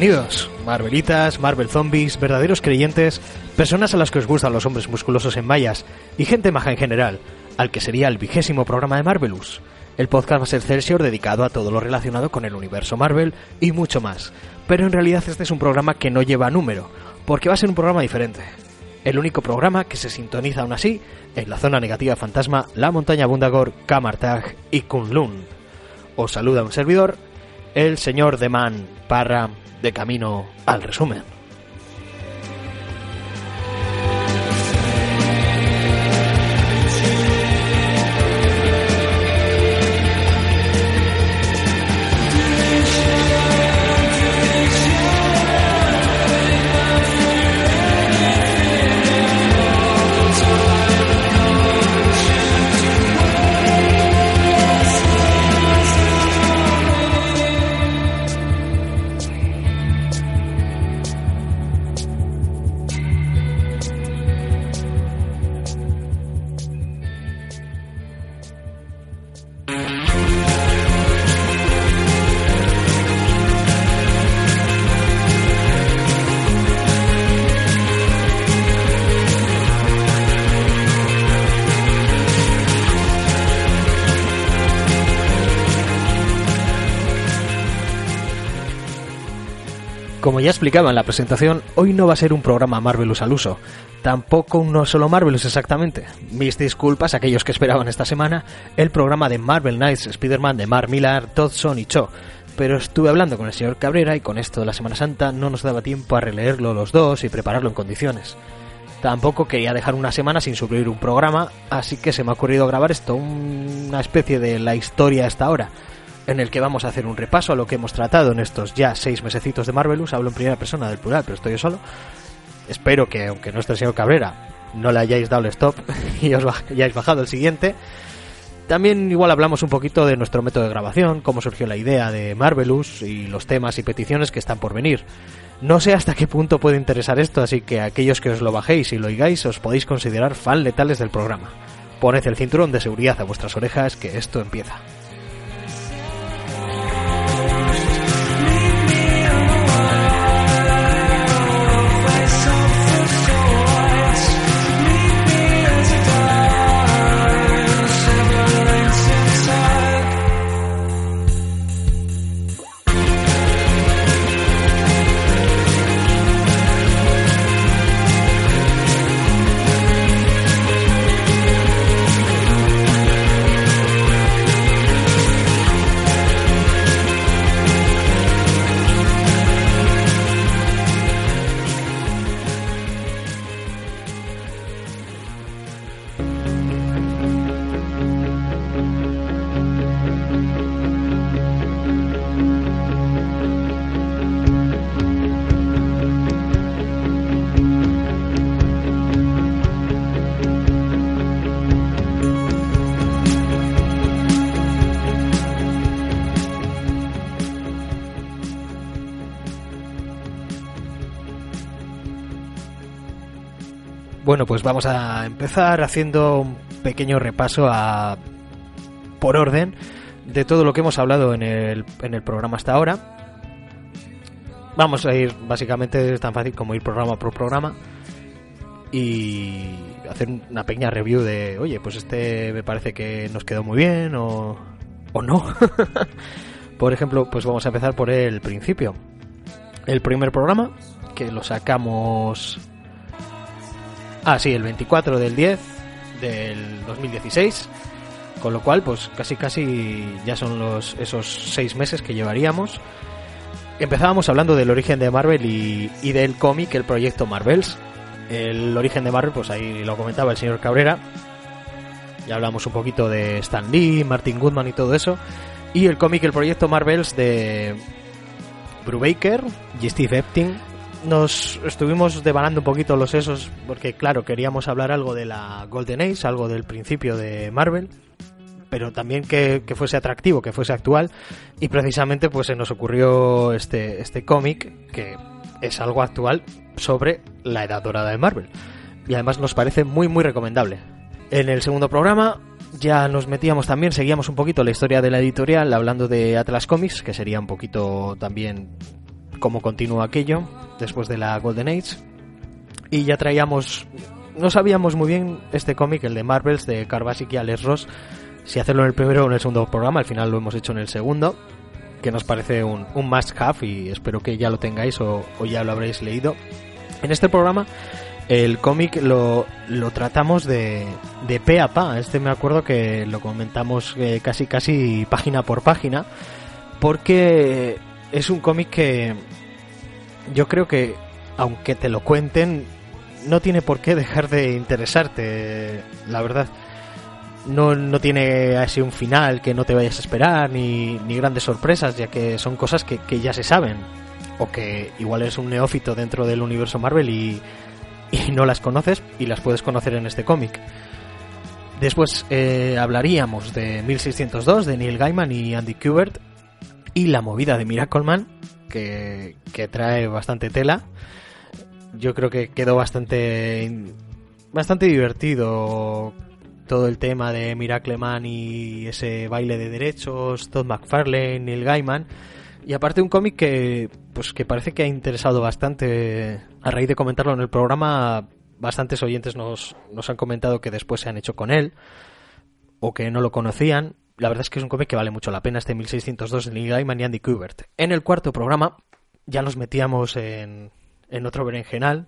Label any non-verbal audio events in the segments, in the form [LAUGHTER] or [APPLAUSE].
Bienvenidos, Marvelitas, Marvel Zombies, verdaderos creyentes, personas a las que os gustan los hombres musculosos en mallas y gente maja en general, al que sería el vigésimo programa de Marvelous, el podcast más Excelsior dedicado a todo lo relacionado con el universo Marvel y mucho más. Pero en realidad este es un programa que no lleva número, porque va a ser un programa diferente. El único programa que se sintoniza aún así en la zona negativa fantasma, la montaña Bundagor, Kamartag y Kunlun. Os saluda un servidor, el señor Man Parra de camino al resumen. Ya explicaba en la presentación, hoy no va a ser un programa Marvelous al uso. Tampoco un no solo Marvelous exactamente. Mis disculpas a aquellos que esperaban esta semana el programa de Marvel Knights Spider-Man de Mark Millar, Dodson y Cho. Pero estuve hablando con el señor Cabrera y con esto de la Semana Santa no nos daba tiempo a releerlo los dos y prepararlo en condiciones. Tampoco quería dejar una semana sin subir un programa, así que se me ha ocurrido grabar esto, una especie de la historia hasta ahora en el que vamos a hacer un repaso a lo que hemos tratado en estos ya seis mesecitos de Marvelous. Hablo en primera persona del plural, pero estoy yo solo. Espero que, aunque no esté el señor Cabrera, no le hayáis dado el stop [LAUGHS] y os hayáis bajado el siguiente. También igual hablamos un poquito de nuestro método de grabación, cómo surgió la idea de Marvelous y los temas y peticiones que están por venir. No sé hasta qué punto puede interesar esto, así que aquellos que os lo bajéis y lo oigáis os podéis considerar fan letales del programa. Poned el cinturón de seguridad a vuestras orejas que esto empieza. Bueno, pues vamos a empezar haciendo un pequeño repaso a por orden de todo lo que hemos hablado en el, en el programa hasta ahora. Vamos a ir, básicamente es tan fácil como ir programa por programa y hacer una pequeña review de, oye, pues este me parece que nos quedó muy bien o, o no. [LAUGHS] por ejemplo, pues vamos a empezar por el principio. El primer programa, que lo sacamos Ah, sí, el 24 del 10 del 2016. Con lo cual, pues casi casi ya son los esos seis meses que llevaríamos. Empezábamos hablando del origen de Marvel y, y del cómic, el proyecto Marvels. El origen de Marvel, pues ahí lo comentaba el señor Cabrera. Ya hablamos un poquito de Stan Lee, Martin Goodman y todo eso. Y el cómic, el proyecto Marvels de Brubaker y Steve Epting, nos estuvimos devanando un poquito los sesos porque claro, queríamos hablar algo de la Golden Age, algo del principio de Marvel, pero también que, fuese atractivo, que fuese actual y precisamente pues se nos ocurrió este, este cómic que es algo actual sobre la edad dorada de Marvel y además nos parece muy muy recomendable. En el segundo programa ya nos metíamos también, seguíamos un poquito la historia de la editorial hablando de Atlas Comics, que sería un poquito también cómo continúa aquello después de la Golden Age. Y ya traíamos, no sabíamos muy bien este cómic, el de Marvels de Carbasic y Alex Ross, si hacerlo en el primero o en el segundo programa, al final lo hemos hecho en el segundo, que nos parece un, un must have y espero que ya lo tengáis o, o ya lo habréis leído. En este programa el cómic lo, lo tratamos de, de pe a pa. Este me acuerdo que lo comentamos eh, casi casi página por página. Porque es un cómic que yo creo que, aunque te lo cuenten, no tiene por qué dejar de interesarte, la verdad. No, no tiene así un final que no te vayas a esperar, ni, ni grandes sorpresas, ya que son cosas que, que ya se saben. O que igual eres un neófito dentro del universo Marvel y y no las conoces y las puedes conocer en este cómic. Después eh, hablaríamos de 1602 de Neil Gaiman y Andy Kubert y la movida de Miracleman que, que trae bastante tela. Yo creo que quedó bastante bastante divertido todo el tema de Miracleman y ese baile de derechos, Todd McFarlane, Neil Gaiman y aparte un cómic que pues que parece que ha interesado bastante a raíz de comentarlo en el programa, bastantes oyentes nos, nos han comentado que después se han hecho con él o que no lo conocían. La verdad es que es un cómic que vale mucho la pena, este 1602 de Neil Gaiman y Andy Kubert. En el cuarto programa ya nos metíamos en, en otro berenjenal.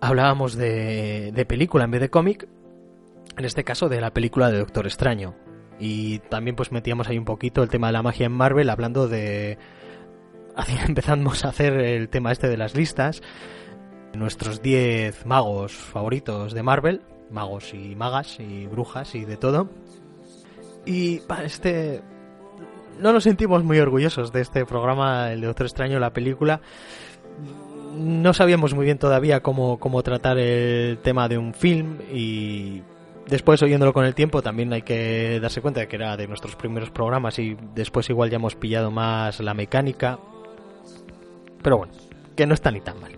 Hablábamos de, de película en vez de cómic. En este caso de la película de Doctor Extraño. Y también pues metíamos ahí un poquito el tema de la magia en Marvel hablando de... [LAUGHS] Empezamos a hacer el tema este de las listas nuestros 10 magos favoritos de Marvel, magos y magas y brujas y de todo. Y para este no nos sentimos muy orgullosos de este programa, el de Doctor Extraño, la película. No sabíamos muy bien todavía cómo, cómo tratar el tema de un film y después oyéndolo con el tiempo también hay que darse cuenta de que era de nuestros primeros programas y después igual ya hemos pillado más la mecánica. Pero bueno, que no está ni tan mal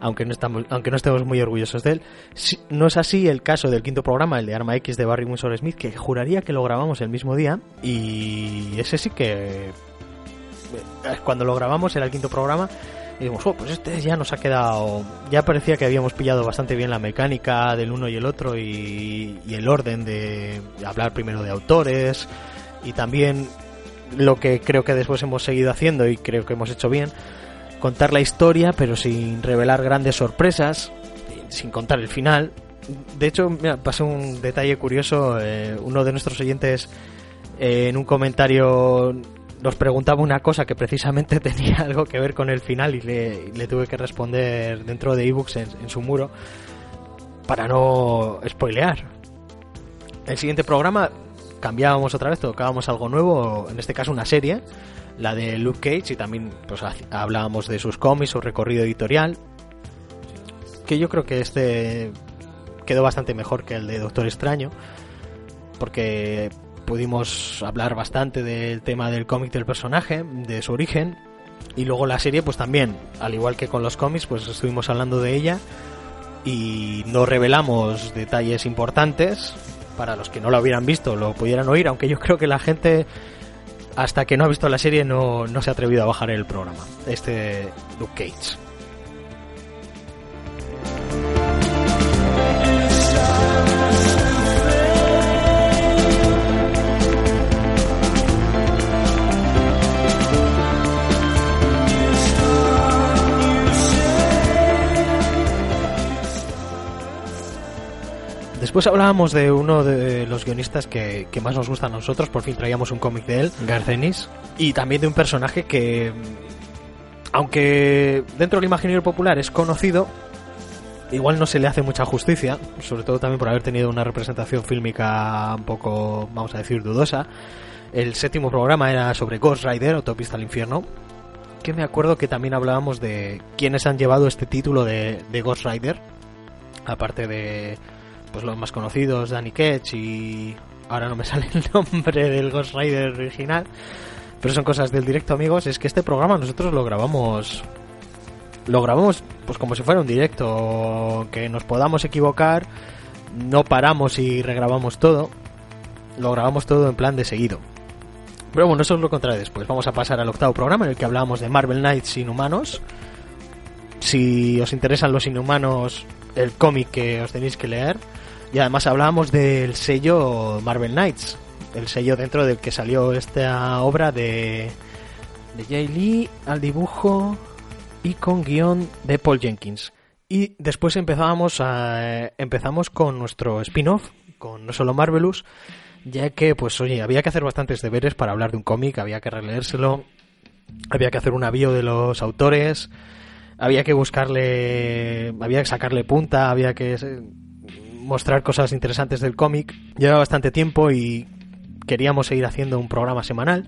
aunque no, estamos, aunque no estemos muy orgullosos de él. no es así el caso del quinto programa, el de Arma X de Barry Windsor Smith, que juraría que lo grabamos el mismo día. Y ese sí que. Eh, cuando lo grabamos era el quinto programa. Y dijimos, oh, pues este ya nos ha quedado. Ya parecía que habíamos pillado bastante bien la mecánica del uno y el otro y, y el orden de hablar primero de autores y también lo que creo que después hemos seguido haciendo y creo que hemos hecho bien contar la historia, pero sin revelar grandes sorpresas, sin contar el final. De hecho, mira, pasó un detalle curioso. Eh, uno de nuestros oyentes eh, en un comentario nos preguntaba una cosa que precisamente [LAUGHS] tenía algo que ver con el final y le, tuve que responder dentro de ebooks en, en su muro para no spoilear. El siguiente programa cambiábamos otra vez, tocábamos algo nuevo, en este caso una serie la de Luke Cage y también pues hablábamos de sus cómics, su recorrido editorial, que yo creo que este quedó bastante mejor que el de Doctor Extraño, porque pudimos hablar bastante del tema del cómic del personaje, de su origen, y luego la serie pues también, al igual que con los cómics, pues estuvimos hablando de ella y no revelamos detalles importantes. Para los que no lo hubieran visto, lo pudieran oír, aunque yo creo que la gente hasta que no ha visto la serie no, no se ha atrevido a bajar el programa. Este Luke Cage. Después hablábamos de uno de los guionistas que, más nos gusta a nosotros, por fin traíamos un cómic de él, Garcenis, y también de un personaje que, aunque dentro del imaginario popular es conocido, igual no se le hace mucha justicia, sobre todo también por haber tenido una representación fílmica un poco, vamos a decir, dudosa. El séptimo programa era sobre Ghost Rider, Autopista al Infierno, que me acuerdo que también hablábamos de quiénes han llevado este título de, de Ghost Rider, aparte de pues los más conocidos, Danny Ketch y ahora no me [LAUGHS] sale el nombre del Ghost Rider original, pero son cosas del directo, amigos, es que este programa nosotros lo grabamos lo grabamos pues como si fuera un directo, que nos podamos equivocar, no paramos y regrabamos todo, lo grabamos todo en plan de seguido. Pero bueno, eso os lo contaré después. Vamos a pasar al octavo programa en el que hablábamos de Marvel Knights Inhumanos. Si os interesan los Inhumanos, el cómic que os tenéis que leer. Y además hablábamos del sello Marvel Knights, el sello dentro del que salió esta obra de, de Jay Lee al dibujo y con guion de Paul Jenkins. Y después empezábamos a, empezamos con nuestro spin-off, con no solo Marvelous, ya que, pues oye, había que hacer bastantes deberes para hablar de un cómic, había que releérselo, había que hacer un avío de los autores, había que buscarle, había que sacarle punta, había que mostrar cosas interesantes del cómic. Lleva bastante tiempo y queríamos seguir haciendo un programa semanal,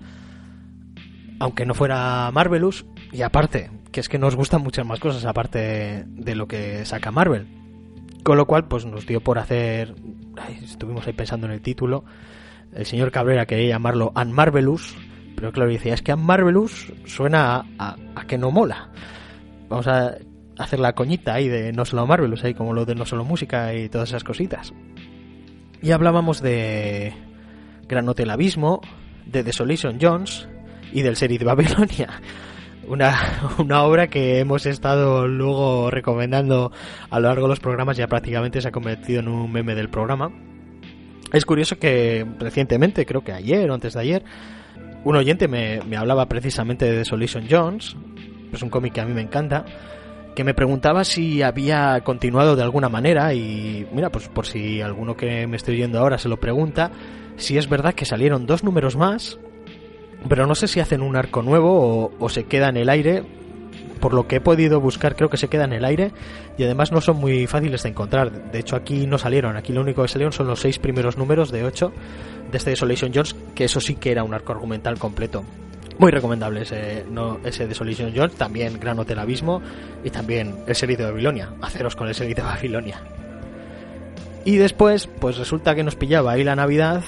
aunque no fuera Marvelous, y aparte, que es que nos gustan muchas más cosas aparte de lo que saca Marvel. Con lo cual, pues nos dio por hacer. estuvimos ahí pensando en el título. El señor Cabrera quería llamarlo Unmarvelous, pero claro, decía, es que Unmarvelous suena a, a, que no mola. Vamos a hacer la coñita ahí de no solo Marvelous, ahí como lo de no solo música y todas esas cositas. Y hablábamos de Gran Hotel Abismo, de Desolation Jones y del serie de Babilonia [LAUGHS] una, una obra que hemos estado luego recomendando a lo largo de los programas, ya prácticamente se ha convertido en un meme del programa. Es curioso que recientemente, creo que ayer o antes de ayer, un oyente me, me hablaba precisamente de Desolation Jones, es un cómic que a mí me encanta, que me preguntaba si había continuado de alguna manera y mira, pues por si alguno que me estoy oyendo ahora se lo pregunta, si es verdad que salieron dos números más pero no sé si hacen un arco nuevo o, se queda en el aire. Por lo que he podido buscar, creo que se queda en el aire y además no son muy fáciles de encontrar. De hecho, aquí no salieron. Aquí lo único que salieron son los seis primeros números de ocho de este Desolation Jones, que eso sí que era un arco argumental completo. Muy recomendable ese, no, Desolation Jones, también Gran Hotel Abismo y también el serie de Babilonia. Haceros con el serie de Babilonia. Y después, pues resulta que nos pillaba ahí la Navidad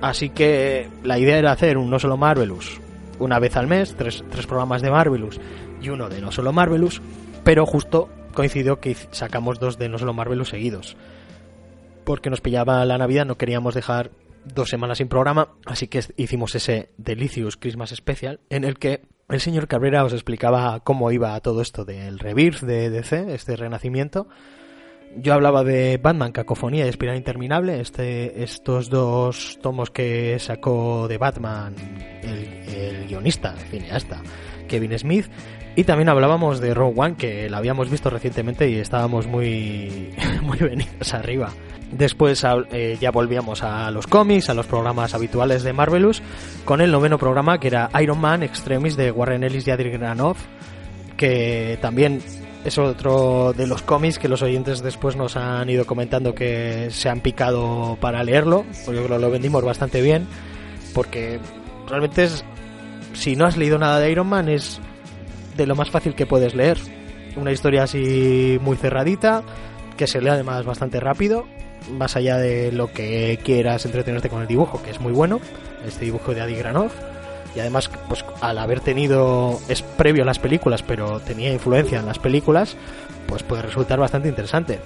Así que la idea era hacer un no solo Marvelous una vez al mes, tres, tres programas de Marvelous y uno de no solo Marvelous, pero justo coincidió que sacamos dos de no solo Marvelous seguidos. Porque nos pillaba la Navidad, no queríamos dejar dos semanas sin programa, así que hicimos ese Delicious Christmas Special en el que el señor Cabrera os explicaba cómo iba todo esto del rebirth de DC, este renacimiento, yo hablaba de Batman, Cacofonía y Espiral Interminable, este, estos dos tomos que sacó de Batman el, guionista, el cineasta, Kevin Smith, y también hablábamos de Rogue One, que la habíamos visto recientemente y estábamos muy, [LAUGHS] muy venidos arriba. Después eh, ya volvíamos a los cómics, a los programas habituales de Marvelous, con el noveno programa que era Iron Man Extremis de Warren Ellis y Adrian Granoff, que también es otro de los cómics que los oyentes después nos han ido comentando que se han picado para leerlo. Pues yo creo que lo vendimos bastante bien. Porque realmente es. Si no has leído nada de Iron Man, es de lo más fácil que puedes leer. Una historia así muy cerradita, que se lee además bastante rápido. Más allá de lo que quieras entretenerte con el dibujo, que es muy bueno. Este dibujo de Adi Granoff y además pues al haber tenido es previo a las películas pero tenía influencia en las películas pues puede resultar bastante interesante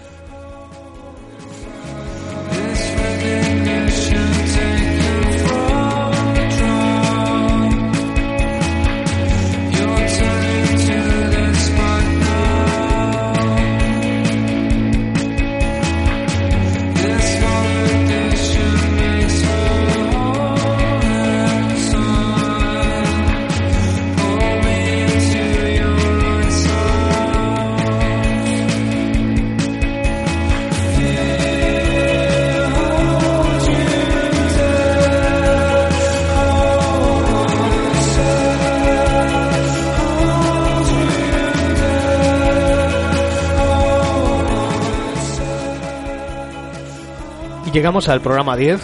llegamos al programa 10,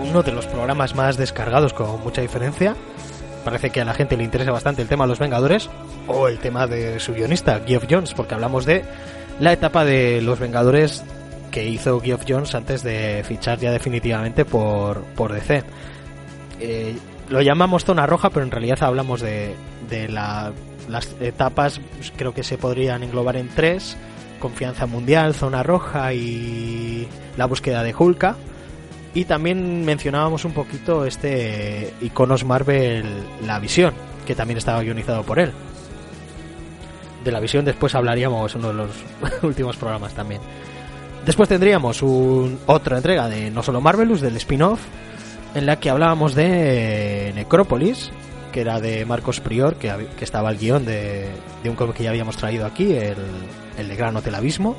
uno de los programas más descargados con mucha diferencia. Parece que a la gente le interesa bastante el tema de los Vengadores o el tema de su guionista, Geoff Jones, porque hablamos de la etapa de los Vengadores que hizo Geoff Jones antes de fichar ya definitivamente por, por DC. Eh, lo llamamos zona roja, pero en realidad hablamos de, de las etapas, pues, creo que se podrían englobar en tres Confianza Mundial, Zona Roja y La búsqueda de Hulka. Y también mencionábamos un poquito este Iconos Marvel La Visión, que también estaba guionizado por él. De La Visión después hablaríamos en uno de los [LAUGHS] últimos programas también. Después tendríamos un, otra entrega de No Solo Marvelous, del spin-off, en la que hablábamos de Necrópolis, que era de Marcos Prior, que, que estaba el guion de, de, un cómic que ya habíamos traído aquí, el, el de Gran Hotel Abismo.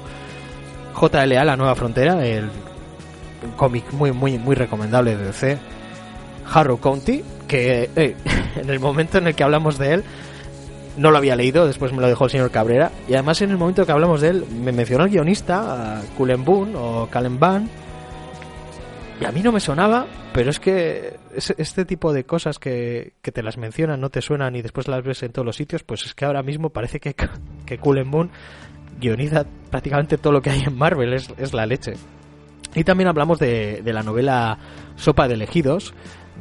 JLA, La Nueva Frontera, el cómic muy, muy, muy recomendable de DC. Harrow County, que eh, [LAUGHS] en el momento en el que hablamos de él, no lo había leído, después me lo dejó el señor Cabrera. Y además, en el momento que hablamos de él, me mencionó el guionista, Cullen Boone o Calen Van. Y a mí no me sonaba, pero es que este tipo de cosas que, que, te las mencionan, no te suenan y después las ves en todos los sitios, pues es que ahora mismo parece que, [LAUGHS] que Cullen Boone guioniza prácticamente todo lo que hay en Marvel, es, es la leche. Y también hablamos de, de, la novela Sopa de Elegidos,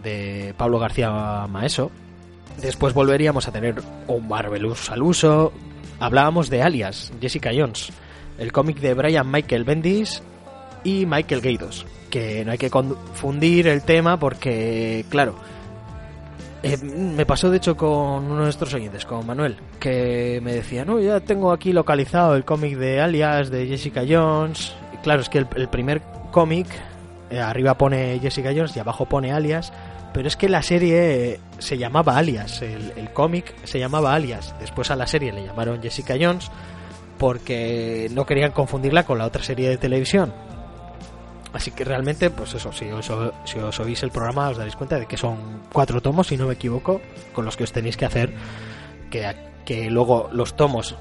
de Pablo García Maeso. Después volveríamos a tener un Marvelous al uso. Hablábamos de Alias, Jessica Jones, el cómic de Brian Michael Bendis y Michael Gaidos. Que no hay que confundir el tema porque, claro, eh, me pasó de hecho con uno de nuestros oyentes, con Manuel, que me decía, no, ya tengo aquí localizado el cómic de Alias, de Jessica Jones. Claro, es que el, el primer cómic, eh, arriba pone Jessica Jones y abajo pone Alias, pero es que la serie se llamaba Alias, el, el cómic se llamaba Alias. Después a la serie le llamaron Jessica Jones porque no querían confundirla con la otra serie de televisión. Así que realmente, pues eso, si os, si os oís el programa os daréis cuenta de que son cuatro tomos, si no me equivoco, con los que os tenéis que hacer que, que luego los tomos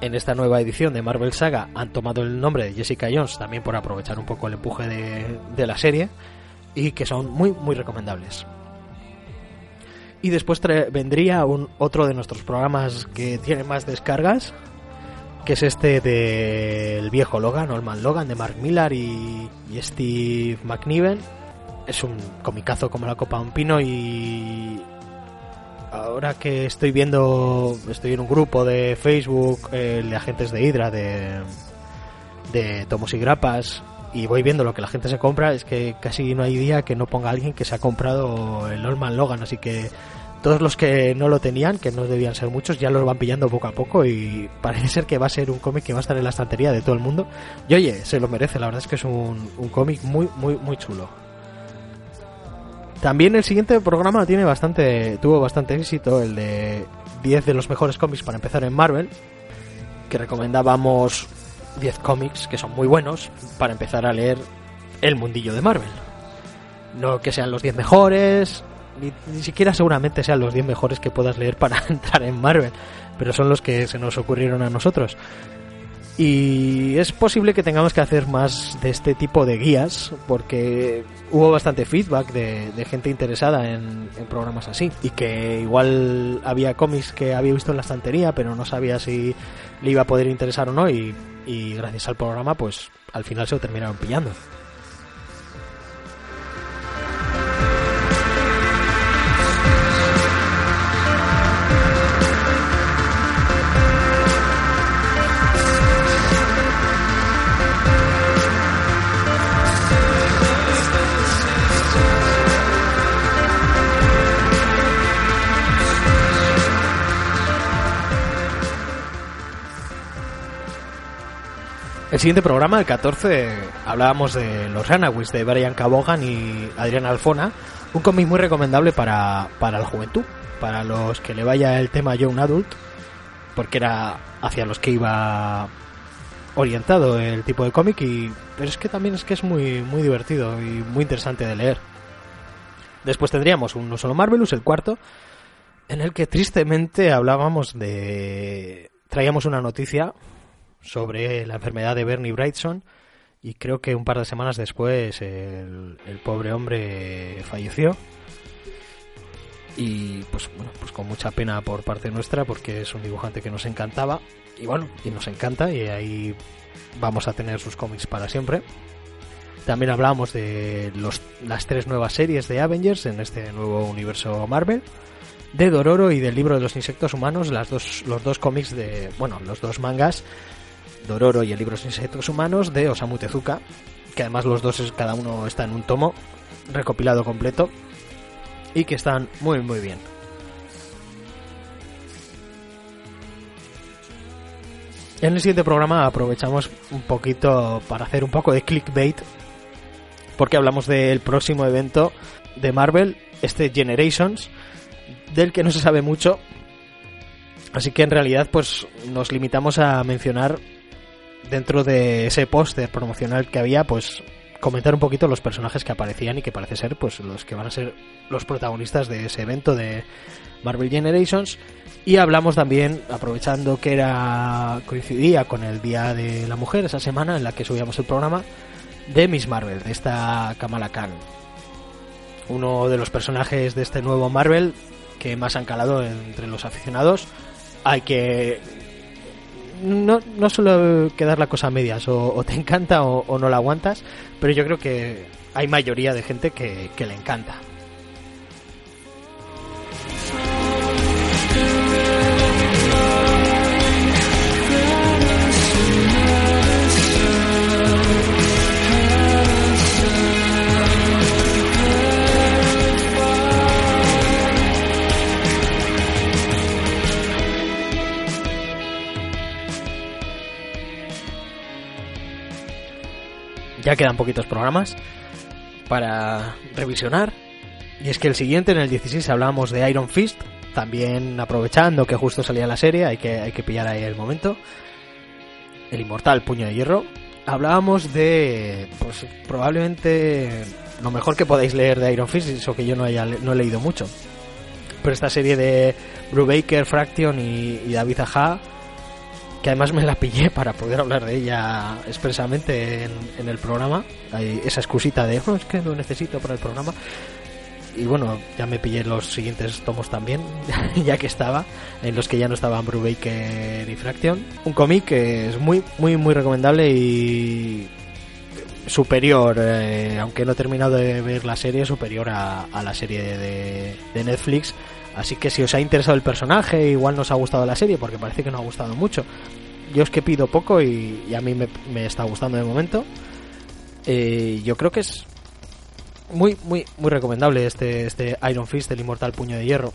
en esta nueva edición de Marvel Saga han tomado el nombre de Jessica Jones también por aprovechar un poco el empuje de, de la serie y que son muy muy recomendables. Y después vendría un otro de nuestros programas que tiene más descargas, que es este del viejo Logan, Olman Logan, de Mark Millar y, y Steve McNiven. Es un comicazo como la copa de un pino y ahora que estoy viendo, estoy en un grupo de Facebook eh, de agentes de Hydra, de, de tomos y grapas, y voy viendo lo que la gente se compra, es que casi no hay día que no ponga alguien que se ha comprado el Olman Logan, así que todos los que no lo tenían, que no debían ser muchos, ya los van pillando poco a poco y [LAUGHS] parece ser que va a ser un cómic que va a estar en la estantería de todo el mundo. Y oye, se lo merece, la verdad es que es un, cómic muy, muy, muy chulo. También el siguiente programa tiene bastante, tuvo bastante éxito, el de 10 de los mejores cómics para empezar en Marvel, que recomendábamos 10 cómics que son muy buenos para empezar a leer el mundillo de Marvel. No que sean los 10 mejores, ni, ni, siquiera seguramente sean los 10 mejores que puedas leer para [LAUGHS] entrar en Marvel, pero son los que se nos ocurrieron a nosotros. Y es posible que tengamos que hacer más de este tipo de guías, porque hubo bastante feedback de, gente interesada en, en, programas así, y que igual había cómics que había visto en la estantería, pero no sabía si le iba a poder interesar o no, y, y gracias al programa, pues al final se lo terminaron pillando. El siguiente programa, el 14, hablábamos de los Runaways de Brian Cabogan y Adrián Alfona, un cómic muy recomendable para, para la juventud, para los que le vaya el tema Young Adult, porque era hacia los que iba orientado el tipo de cómic y pero es que también es que es muy muy divertido y muy interesante de leer. Después tendríamos un No Solo Marvelous, el cuarto, en el que tristemente hablábamos de traíamos una noticia sobre la enfermedad de Bernie Brightson y creo que un par de semanas después el, pobre hombre falleció. Y pues bueno pues con mucha pena por parte nuestra porque es un dibujante que nos encantaba y bueno y nos encanta y ahí vamos a tener sus cómics para siempre. También hablamos de los, las tres nuevas series de Avengers en este nuevo universo Marvel de Dororo y del libro de los insectos humanos las dos los dos cómics de bueno los dos mangas Dororo y el libro los insectos humanos de Osamu Tezuka que además los dos es, cada uno está en un tomo recopilado completo y que están muy muy bien. En el siguiente programa aprovechamos un poquito para hacer un poco de clickbait porque hablamos del próximo evento de Marvel, este Generations, del que no se sabe mucho. Así que en realidad pues nos limitamos a mencionar dentro de ese póster promocional que había, pues comentar un poquito los personajes que aparecían y que parece ser pues los que van a ser los protagonistas de ese evento de Marvel Generations. Y hablamos también aprovechando que era coincidía con el día de la mujer esa semana en la que subíamos el programa de Miss Marvel de esta Kamala Khan. Uno de los personajes de este nuevo Marvel que más han calado entre los aficionados hay que no, no suele quedar la cosa a medias, o, te encanta o, no la aguantas, pero yo creo que hay mayoría de gente que, que le encanta. Ya quedan poquitos programas para revisionar. Y es que el siguiente, en el 16, hablábamos de Iron Fist, también aprovechando que justo salía la serie, hay que, hay que pillar ahí el momento. El inmortal Puño de Hierro. Hablábamos de, pues probablemente lo mejor que podáis leer de Iron Fist, eso que yo no, haya, no he leído mucho. Pero esta serie de Brubaker, Fraction y, y David Aja que además me la pillé para poder hablar de ella expresamente en, el programa. Esa excusita de, oh, es que lo necesito para el programa. Y bueno, ya me pillé los siguientes tomos también, [LAUGHS] ya que estaba, en los que ya no estaban Brubaker y Fraction. Un cómic que es muy, muy, muy recomendable y superior, eh, aunque no he terminado de ver la serie, superior a, la serie de Netflix Así que si os ha interesado el personaje, igual nos ha gustado la serie, porque parece que nos ha gustado mucho. Yo es que pido poco y, a mí me, está gustando de momento. Eh, yo creo que es muy, muy, muy recomendable este, este Iron Fist, el inmortal puño de hierro.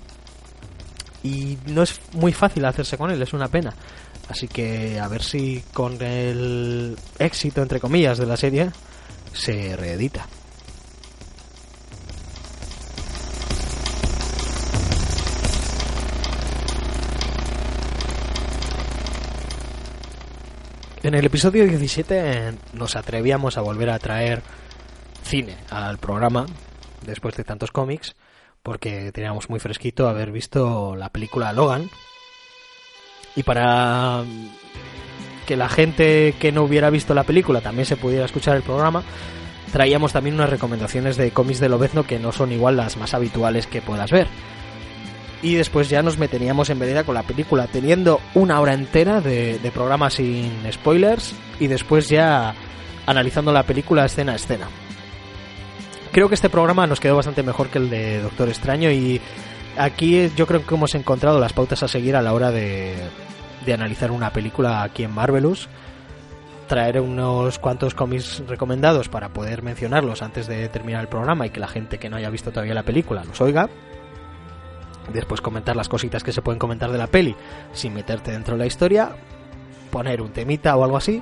Y no es muy fácil hacerse con él, es una pena. Así que a ver si con el éxito, entre comillas, de la serie se reedita. En el episodio 17 nos atrevíamos a volver a traer cine al programa después de tantos cómics porque teníamos muy fresquito haber visto la película Logan. Y para que la gente que no hubiera visto la película también se pudiera escuchar el programa traíamos también unas recomendaciones de cómics de Lobezno que no son igual las más habituales que puedas ver y después ya nos meteríamos en vereda con la película, teniendo una hora entera de, programa sin spoilers y después ya analizando la película escena a escena. Creo que este programa nos quedó bastante mejor que el de Doctor Extraño y aquí yo creo que hemos encontrado las pautas a seguir a la hora de, de analizar una película aquí en Marvelous. Traer unos cuantos cómics recomendados para poder mencionarlos antes de terminar el programa y que la gente que no haya visto todavía la película los oiga después comentar las cositas que se pueden comentar de la peli sin meterte dentro de la historia, poner un temita o algo así,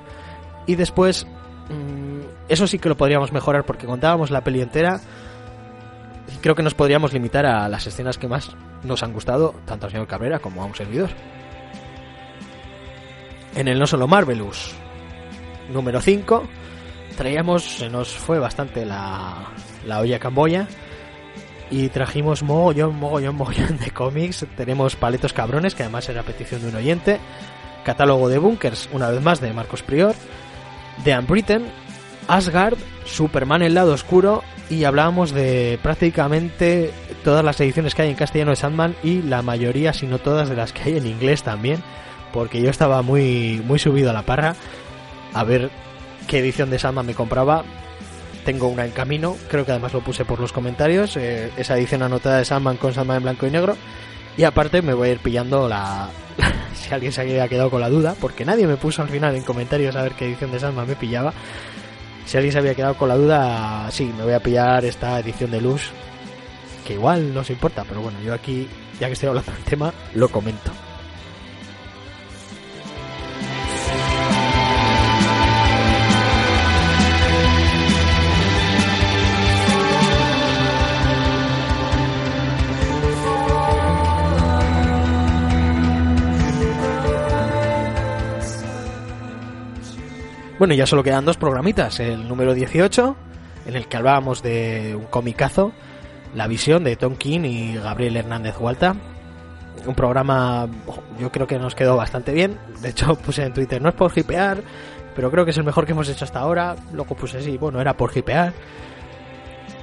y después mm, eso sí que lo podríamos mejorar porque contábamos la peli entera y creo que nos podríamos limitar a las escenas que más nos han gustado, tanto al señor Cabrera como a un servidor. En el No Solo Marvelous número 5 traíamos, se nos fue bastante la, la olla camboya y trajimos mogollón, mogollón, mogollón de cómics. Tenemos Paletos Cabrones, que además era petición de un oyente. Catálogo de Bunkers, una vez más, de Marcos Prior. The Unwritten, Asgard, Superman el lado oscuro. Y hablábamos de prácticamente todas las ediciones que hay en castellano de Sandman y la mayoría, si no todas, de las que hay en inglés también. Porque yo estaba muy, muy subido a la parra a ver qué edición de Sandman me compraba tengo una en camino, creo que además lo puse por los comentarios, eh, esa edición anotada de Sandman con Sandman en blanco y negro. Y aparte me voy a ir pillando la... [LAUGHS] si alguien se había quedado con la duda, porque nadie me puso al final en comentarios a ver qué edición de Sandman me pillaba. Si alguien se había quedado con la duda, sí, me voy a pillar esta edición de luz, que igual no se importa, pero bueno, yo aquí, ya que estoy hablando del tema, lo comento. Bueno, ya solo quedan dos programitas. El número 18, en el que hablábamos de un comicazo, La visión de Tom King y Gabriel Hernández Hualta. Un programa, yo creo que nos quedó bastante bien. De hecho, [LAUGHS] puse en Twitter, no es por hipear, pero creo que es el mejor que hemos hecho hasta ahora. Luego puse así, bueno, era por hipear.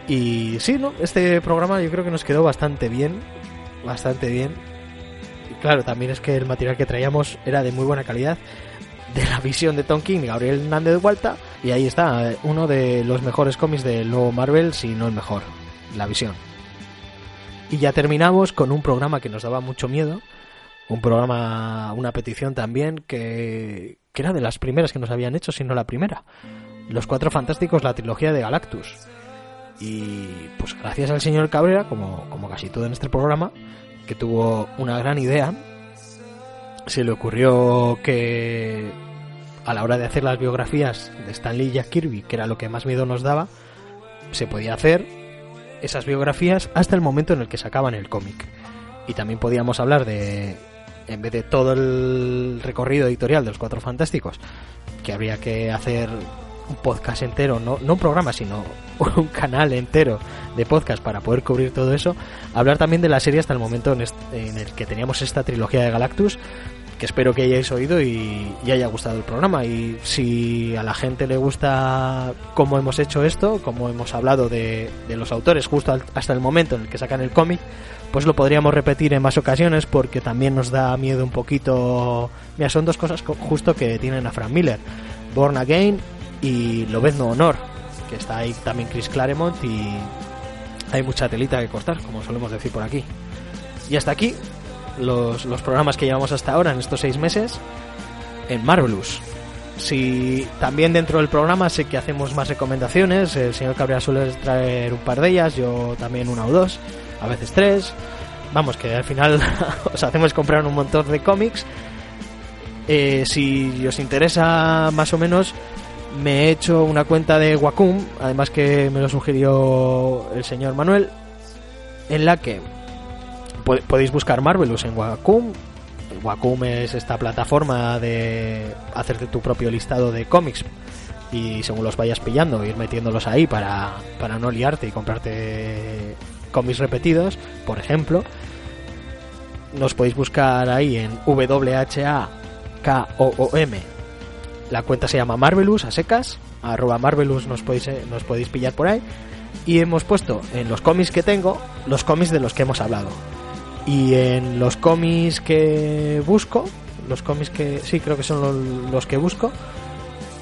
Y sí, ¿no? Este programa yo creo que nos quedó bastante bien. Bastante bien. Y claro, también es que el material que traíamos era de muy buena calidad de la visión de Tom King Gabriel Hernández de Vuelta. Y ahí está, uno de los mejores cómics del nuevo Marvel, si no el mejor, la visión. Y ya terminamos con un programa que nos daba mucho miedo. Un programa, una petición también, que, que era de las primeras que nos habían hecho, si no la primera. Los Cuatro Fantásticos, la trilogía de Galactus. Y pues gracias al señor Cabrera, como, como casi todo en este programa, que tuvo una gran idea se le ocurrió que a la hora de hacer las biografías de Stanley y Jack Kirby, que era lo que más miedo nos daba, se podía hacer esas biografías hasta el momento en el que sacaban el cómic. Y también podíamos hablar de, en vez de todo el recorrido editorial de los Cuatro Fantásticos, que habría que hacer un podcast entero, no, no un programa, sino [LAUGHS] un canal entero de podcast para poder cubrir todo eso, hablar también de la serie hasta el momento en, en el que teníamos esta trilogía de Galactus, que espero que hayáis oído y, haya gustado el programa. Y si a la gente le gusta cómo hemos hecho esto, cómo hemos hablado de, los autores justo hasta el momento en el que sacan el cómic, pues lo podríamos repetir en más ocasiones porque también nos da miedo un poquito. Mira, son dos cosas justo que tienen a Frank Miller: Born Again y no Honor, que está ahí también Chris Claremont y hay mucha telita que cortar, como solemos decir por aquí. Y hasta aquí los, los programas que llevamos hasta ahora en estos seis meses en Marvelous. Si también dentro del programa sé que hacemos más recomendaciones, el señor Cabrera suele traer un par de ellas, yo también una o dos, a veces tres. Vamos, que al final [LAUGHS] os hacemos comprar un montón de cómics. Eh, si os interesa más o menos, me he hecho una cuenta de Wacom, además que me lo sugirió el señor Manuel, en la que podéis buscar Marvelous en Wacom. Wacom es esta plataforma de hacerte tu propio listado de cómics y según los vayas pillando, ir metiéndolos ahí para, para no liarte y comprarte cómics repetidos, por ejemplo. Nos podéis buscar ahí en W-H-A-K-O-O-M. La cuenta se llama Marvelous a secas. Arroba Marvelous nos podéis, eh, nos podéis pillar por ahí. Y hemos puesto en los cómics que tengo los cómics de los que hemos hablado. Y en los cómics que busco, los cómics que sí creo que son los, que busco,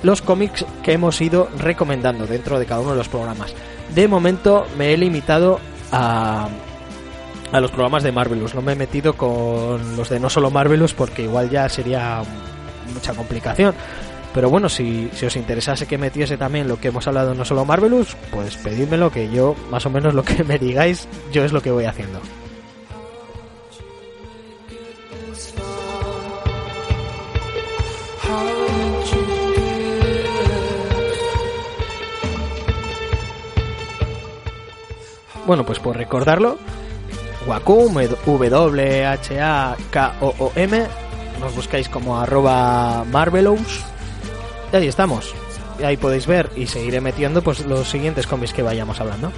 los cómics que hemos ido recomendando dentro de cada uno de los programas. De momento me he limitado a, a los programas de Marvelous, no me he metido con los de no solo Marvelous porque igual ya sería mucha complicación. Pero bueno, si, si os interesase que metiese también lo que hemos hablado no solo Marvelous, pues pedídmelo que yo más o menos lo que me digáis yo es lo que voy haciendo. Bueno, pues por recordarlo, Wacom, W-H-A-K-O-O-M, nos buscáis como arroba Marvelous, y ahí estamos. Ahí podéis ver y seguiré metiendo pues los siguientes cómics que vayamos hablando.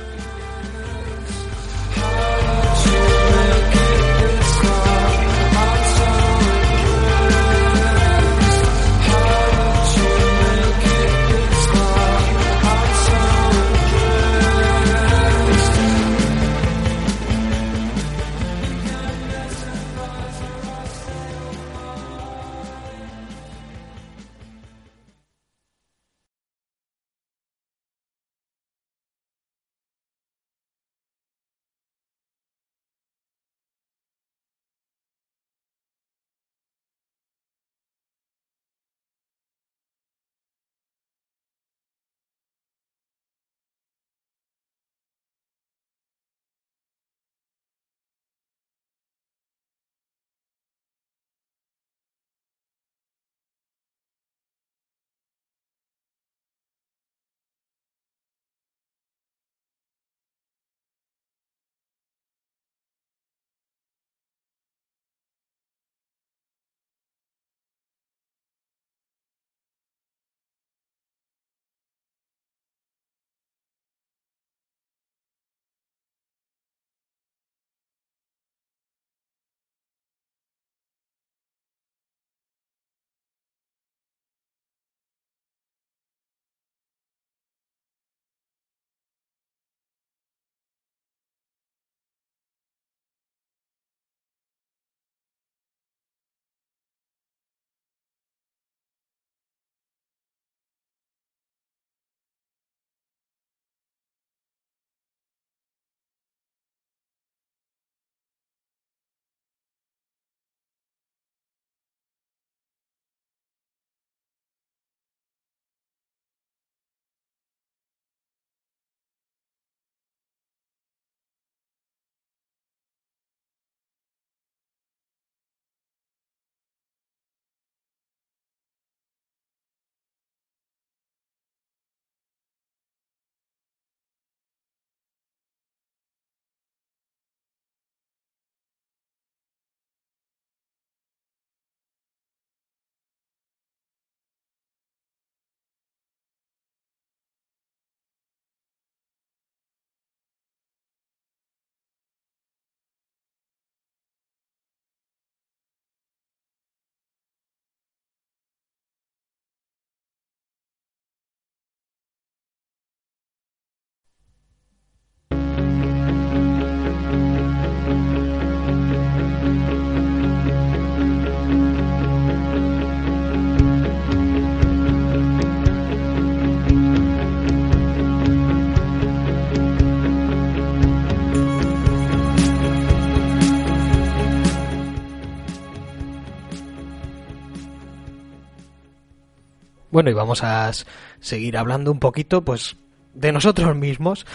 Bueno, y vamos a seguir hablando un poquito, pues, de nosotros [LAUGHS] mismos.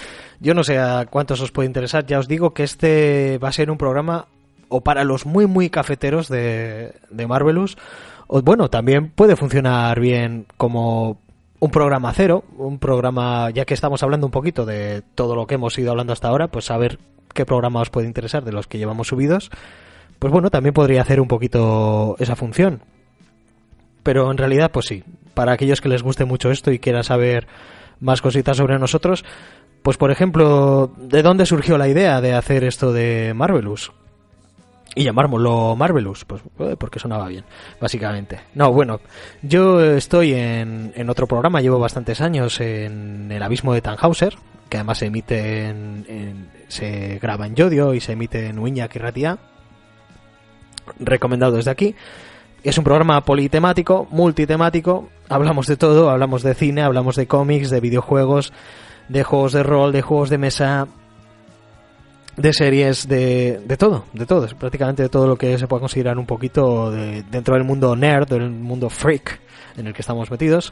Yo no sé a cuántos os puede interesar, ya os digo que este va a ser un programa o para los muy muy cafeteros de, Marvelous, o bueno, también puede funcionar bien como un programa cero, un programa, ya que estamos hablando un poquito de todo lo que hemos ido hablando hasta ahora, pues saber qué programa os puede interesar de los que llevamos subidos, pues bueno, también podría hacer un poquito esa función. Pero en realidad, pues sí, para aquellos que les guste mucho esto y quieran saber más cositas sobre nosotros, pues por ejemplo, ¿de dónde surgió la idea de hacer esto de Marvelous? y llamármoslo Marvelous, pues eh, porque sonaba bien, básicamente. No, bueno, yo estoy en, en otro programa, llevo bastantes años en El Abismo de Tannhauser, que además se emite en, se graba en Yodio y se emite en Uñac y. Recomendado desde aquí. Es un programa politemático, multitemático, hablamos de todo, hablamos de cine, hablamos de cómics, de videojuegos, de juegos de rol, de juegos de mesa, de series, de, de todo, de todo, prácticamente de todo lo que se pueda considerar un poquito de, dentro del mundo nerd, del mundo freak en el que estamos metidos.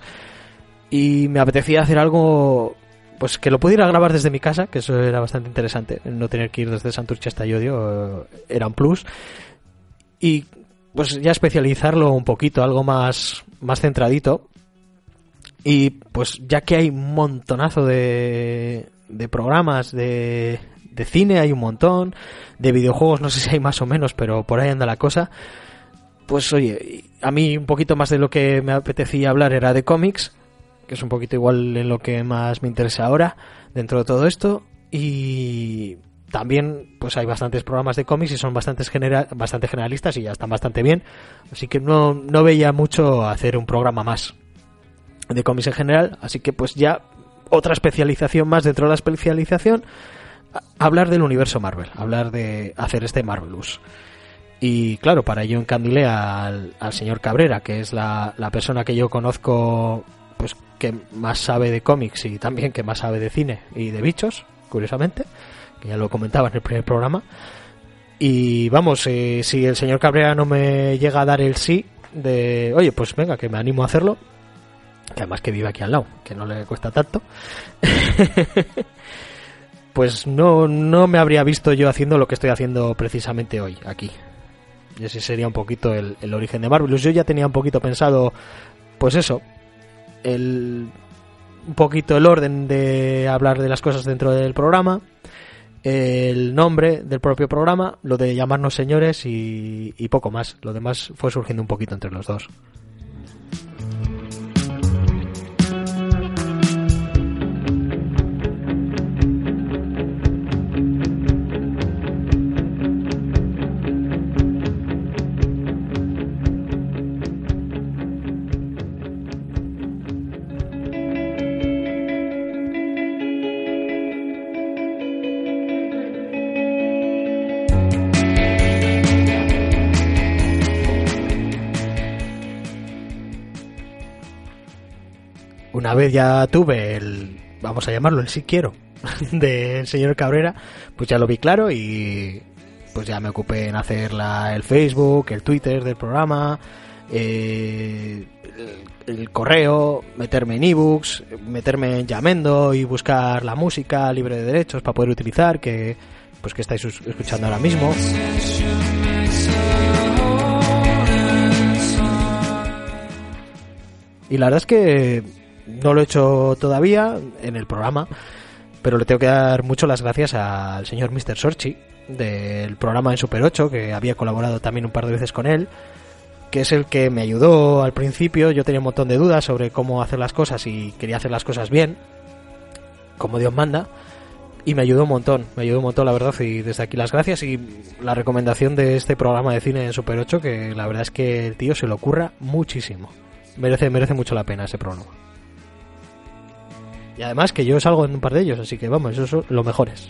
Y me apetecía hacer algo pues que lo pudiera grabar desde mi casa, que eso era bastante interesante, no tener que ir desde Santurce hasta Yodio, eh, era un plus. Y pues ya especializarlo un poquito, algo más, más centradito. Y pues ya que hay un montonazo de, de programas, de, de cine hay un montón, de videojuegos no sé si hay más o menos, pero por ahí anda la cosa. Pues oye, a mí un poquito más de lo que me apetecía hablar era de cómics, que es un poquito igual en lo que más me interesa ahora dentro de todo esto. Y también pues hay bastantes programas de cómics y son bastante generalistas y ya están bastante bien. Así que no, no veía mucho hacer un programa más de cómics en general. Así que pues ya otra especialización más dentro de la especialización hablar del universo Marvel, hablar de hacer este Marvelous. Y claro, para ello encandilé al, al señor Cabrera, que es la, la, persona que yo conozco pues que más sabe de cómics y también que más sabe de cine y de bichos, curiosamente, que ya lo comentaba en el primer programa. Y vamos, eh, si el señor Cabrera no me llega a dar el sí de, oye, pues venga, que me animo a hacerlo, que además que vive aquí al lado, que no le cuesta tanto. [LAUGHS] pues no, no me habría visto yo haciendo lo que estoy haciendo precisamente hoy, aquí. Y ese sería un poquito el, origen de Marvelous. Yo ya tenía un poquito pensado, pues eso, el, un poquito el orden de hablar de las cosas dentro del programa, el nombre del propio programa, lo de llamarnos señores y, poco más. Lo demás fue surgiendo un poquito entre los dos. Ya tuve el, vamos a llamarlo, el si quiero [LAUGHS] del señor Cabrera, pues ya lo vi claro y pues ya me ocupé en hacer la, el Facebook, el Twitter del programa, eh, el, el, correo, meterme en ebooks, meterme en Yamendo y buscar la música libre de derechos para poder utilizar, que pues que estáis escuchando ahora mismo. Y la verdad es que no lo he hecho todavía en el programa, pero le tengo que dar mucho las gracias al señor Mr. Sorchi del programa en Super 8, que había colaborado también un par de veces con él, que es el que me ayudó al principio. Yo tenía un montón de dudas sobre cómo hacer las cosas y quería hacer las cosas bien, como Dios manda. Y me ayudó un montón, me ayudó un montón la verdad y desde aquí las gracias y la recomendación de este programa de cine en Super 8 que la verdad es que el tío se lo ocurra muchísimo. Merece, merece mucho la pena ese programa. Y además que yo salgo en un par de ellos, así que vamos, eso son los mejores.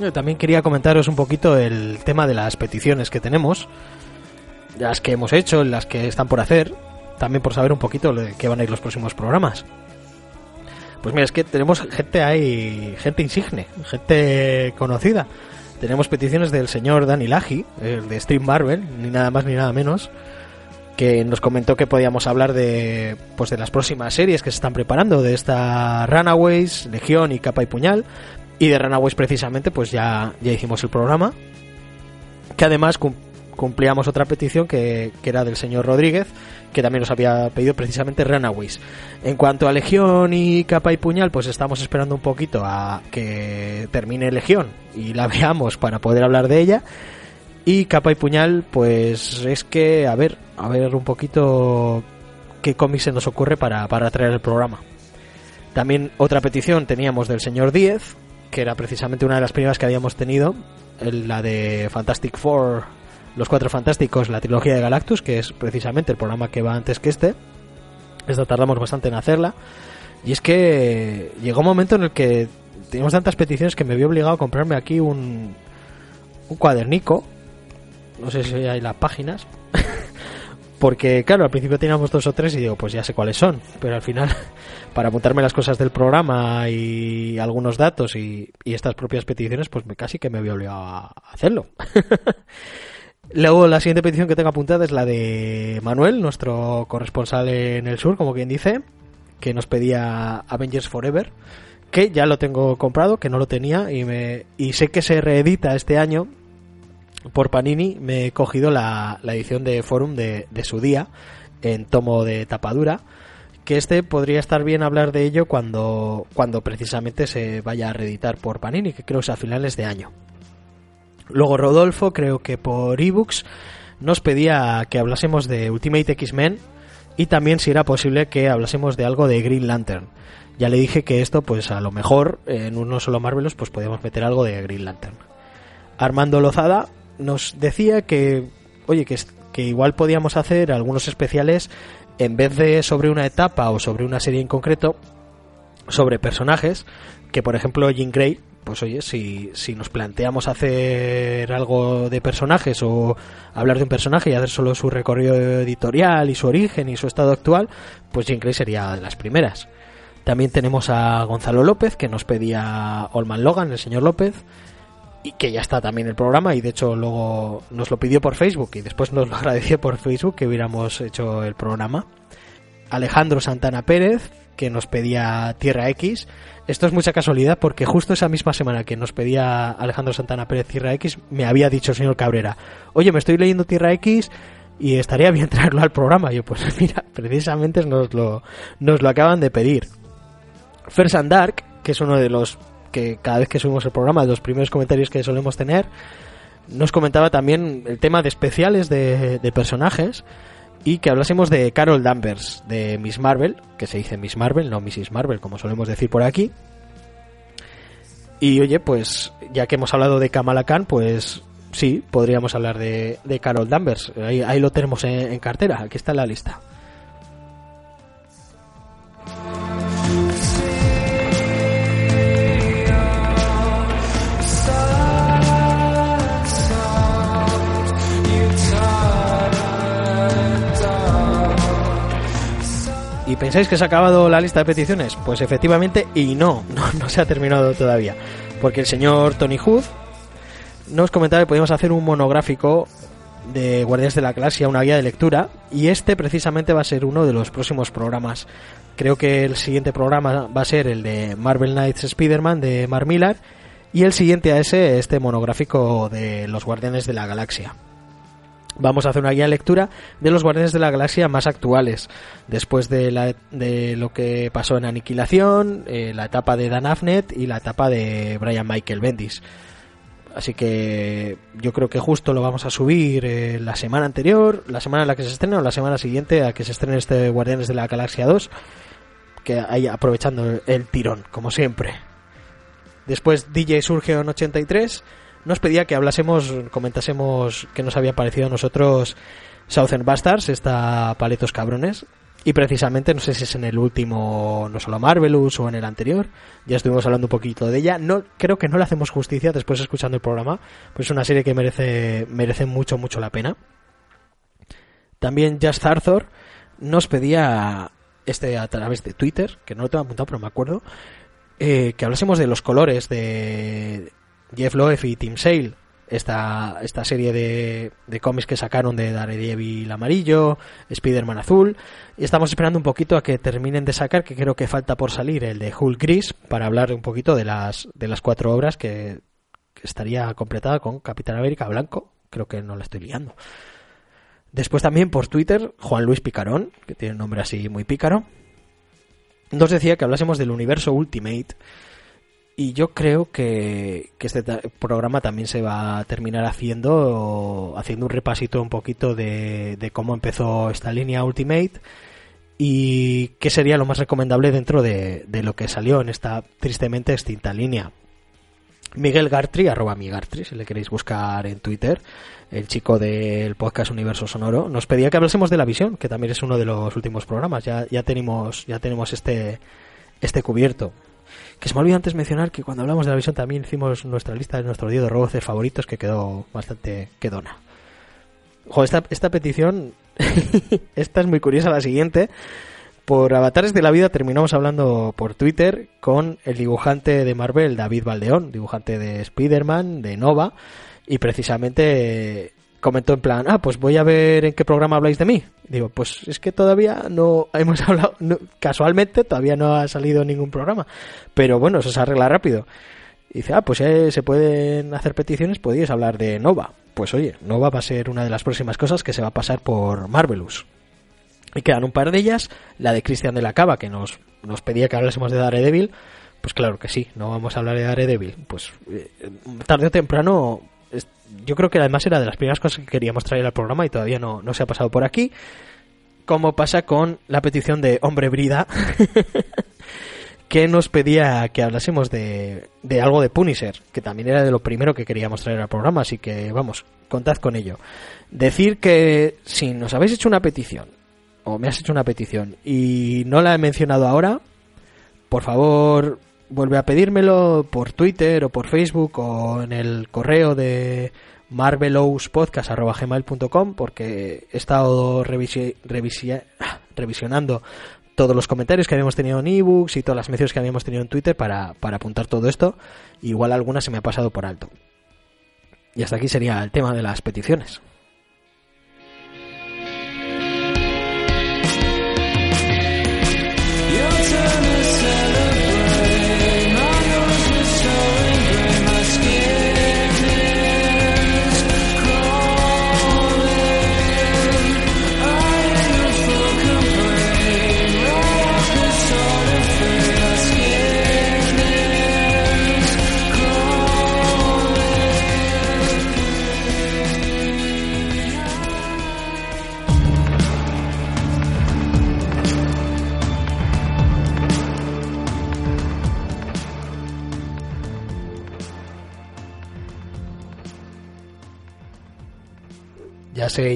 Yo también quería comentaros un poquito el tema de las peticiones que tenemos las que hemos hecho, las que están por hacer, también por saber un poquito de qué van a ir los próximos programas. Pues mira, es que tenemos gente ahí, gente insigne, gente conocida. Tenemos peticiones del señor Danny Laji, el de Stream Marvel, ni nada más ni nada menos, que nos comentó que podíamos hablar de pues de las próximas series que se están preparando, de esta Runaways, Legión y Capa y Puñal, y de Runaways precisamente pues ya, ya hicimos el programa, que además cumplíamos otra petición que, era del señor Rodríguez, que también nos había pedido precisamente Runaways. En cuanto a Legión y Capa y Puñal, pues estamos esperando un poquito a que termine Legión y la [LAUGHS] veamos para poder hablar de ella. Y Capa y Puñal, pues es que, a ver, a ver un poquito qué cómic se nos ocurre para, para traer el programa. También otra petición teníamos del señor Díez, que era precisamente una de las primeras que habíamos tenido, la de Fantastic Four los Cuatro Fantásticos, la trilogía de Galactus, que es precisamente el programa que va antes que este. Esta tardamos bastante en hacerla. Y es que llegó un momento en el que teníamos tantas peticiones que me vi obligado a comprarme aquí un, un cuadernico. No sé si hay las páginas. [LAUGHS] Porque, claro, al principio teníamos dos o tres y digo, pues ya sé cuáles son. Pero al final, [LAUGHS] para apuntarme las cosas del programa y algunos datos y, estas propias peticiones, pues casi que me había obligado a hacerlo. [LAUGHS] Luego la siguiente petición que tengo apuntada es la de Manuel, nuestro corresponsal en el sur, como quien dice, que nos pedía Avengers Forever, que ya lo tengo comprado, que no lo tenía y me y sé que se reedita este año por Panini. Me he cogido la, edición de Forum de, de su día en tomo de tapadura que este podría estar bien hablar de ello cuando, cuando precisamente se vaya a reeditar por Panini, que creo que es a finales de año. Luego Rodolfo, creo que por ebooks, nos pedía que hablásemos de Ultimate X-Men y también si era posible que hablásemos de algo de Green Lantern. Ya le dije que esto, pues a lo mejor en uno solo Marvelous, pues podíamos meter algo de Green Lantern. Armando Lozada nos decía que, oye, que, que igual podíamos hacer algunos especiales en vez de sobre una etapa o sobre una serie en concreto, sobre personajes, que por ejemplo Jean Grey pues oye, si, si nos planteamos hacer algo de personajes o hablar de un personaje y hacer solo su recorrido editorial y su origen y su estado actual, pues Jim Grey sería de las primeras. También tenemos a Gonzalo López, que nos pedía Olman Logan, el señor López, y que ya está también el programa, y de hecho luego nos lo pidió por Facebook y después nos lo [LAUGHS] agradeció por Facebook que hubiéramos hecho el programa. Alejandro Santana Pérez, que nos pedía Tierra X, esto es mucha casualidad porque justo esa misma semana que nos pedía Alejandro Santana Pérez Tierra X, me había dicho el señor Cabrera, oye, me estoy leyendo Tierra X y estaría bien [LAUGHS] traerlo al programa. Yo, pues [LAUGHS] mira, precisamente nos lo, nos lo acaban de pedir. First and Dark, que es uno de los que cada vez que subimos el programa, de los primeros comentarios que solemos tener, nos comentaba también el tema de especiales de, de personajes y que hablásemos de Carol Danvers, de Miss Marvel, que se dice Miss Marvel, no Mrs. Marvel, como solemos decir por aquí. Y oye, pues ya que hemos hablado de Kamala Khan, pues sí, podríamos hablar de, Carol Danvers. Ahí, ahí lo tenemos en, en cartera, aquí está en la lista. ¿Y pensáis que se ha acabado la lista de peticiones? Pues efectivamente, y [LAUGHS] no, no, se ha terminado todavía. Porque el señor Tony Hood nos comentaba que podíamos hacer un monográfico de Guardianes de la Galaxia, una guía de lectura, y este precisamente va a ser uno de los próximos programas. Creo que el siguiente programa va a ser el de Marvel Knights Spider-Man de Mark Millar, y el siguiente a ese, este monográfico de los Guardianes de la Galaxia vamos a hacer una guía de lectura de los Guardianes de la Galaxia más actuales, después de, la, de lo que pasó en Aniquilación, eh, la etapa de Dan Afnet y la etapa de Brian Michael Bendis. Así que yo creo que justo lo vamos a subir eh, la semana anterior, la semana en la que se estrena o la semana siguiente a que se estrene este Guardianes de la Galaxia 2, que ahí aprovechando el tirón, como siempre. Después DJ Surge en 83 nos pedía que hablásemos, comentásemos qué nos había parecido a nosotros Southern Bastards, esta Paletos Cabrones. Y precisamente, no sé si es en el último, no solo Marvelous o en el anterior, ya estuvimos hablando un poquito de ella. No, creo que no le hacemos justicia después escuchando el programa, pues es una serie que merece, merece mucho, mucho la pena. También Just Arthur nos pedía este a través de Twitter, que no lo tengo apuntado, pero me acuerdo, eh, que hablásemos de los colores de Jeff Loeb y Tim Sale. Esta, esta serie de, de cómics que sacaron de Daredevil amarillo, Spider-Man azul, y estamos esperando un poquito a que terminen de sacar, que creo que falta por salir el de Hulk gris, para hablar un poquito de las, de las cuatro obras que, que estaría completada con Capitán América blanco, creo que no la estoy liando. Después también por Twitter, Juan Luis Picarón, que tiene un nombre así muy pícaro, nos decía que hablásemos del universo Ultimate. Y yo creo que, este programa también se va a terminar haciendo, haciendo un repasito un poquito de, de cómo empezó esta línea Ultimate y qué sería lo más recomendable dentro de, de lo que salió en esta tristemente extinta línea. Miguel Gartri, arroba mi Gartri, si le queréis buscar en Twitter, el chico del podcast Universo Sonoro, nos pedía que hablásemos de la visión, que también es uno de los últimos programas. Ya, ya tenemos, ya tenemos este, este cubierto. Que se me olvidó antes mencionar que cuando hablamos de la visión también hicimos nuestra lista de nuestros 10 de roboces favoritos que quedó bastante quedona. Ojo, esta, esta petición, [LAUGHS] esta es muy curiosa, la siguiente. Por Avatares de la Vida terminamos hablando por Twitter con el dibujante de Marvel, David Valdeón, dibujante de Spider-Man, de Nova, y precisamente comentó en plan, ah, pues voy a ver en qué programa habláis de mí. Digo, pues es que todavía no hemos [LAUGHS] hablado, no- casualmente todavía no ha salido ningún programa, pero bueno, eso se arregla rápido. Y dice, ah, pues eh, se pueden hacer peticiones, podéis hablar de Nova. Pues oye, Nova va a ser una de las próximas cosas que se va a pasar por Marvelous. Y quedan un par de ellas, la de Cristian de la Cava, que nos, nos pedía que hablásemos de Daredevil. Pues claro que sí, no vamos a hablar de Daredevil. Pues eh, tarde o temprano, yo creo que además era de las primeras cosas que queríamos traer al programa y todavía no, no se ha pasado por aquí. Como pasa con la petición de Hombre Brida, [LAUGHS] que nos pedía que hablásemos de, de algo de Punisher, que también era de lo primero que queríamos traer al programa, así que vamos, contad con ello. Decir que si nos habéis hecho una petición, o me has hecho una petición, y no la he mencionado ahora, por favor vuelve a pedírmelo por Twitter o por Facebook o en el correo de marvelouspodcast.gmail.com porque he estado revisi- revisi- ah, revisionando todos los comentarios que habíamos tenido en ebooks y todas las menciones que habíamos tenido en Twitter para, para apuntar todo esto. Igual alguna se me ha pasado por alto. Y hasta aquí sería el tema de las peticiones.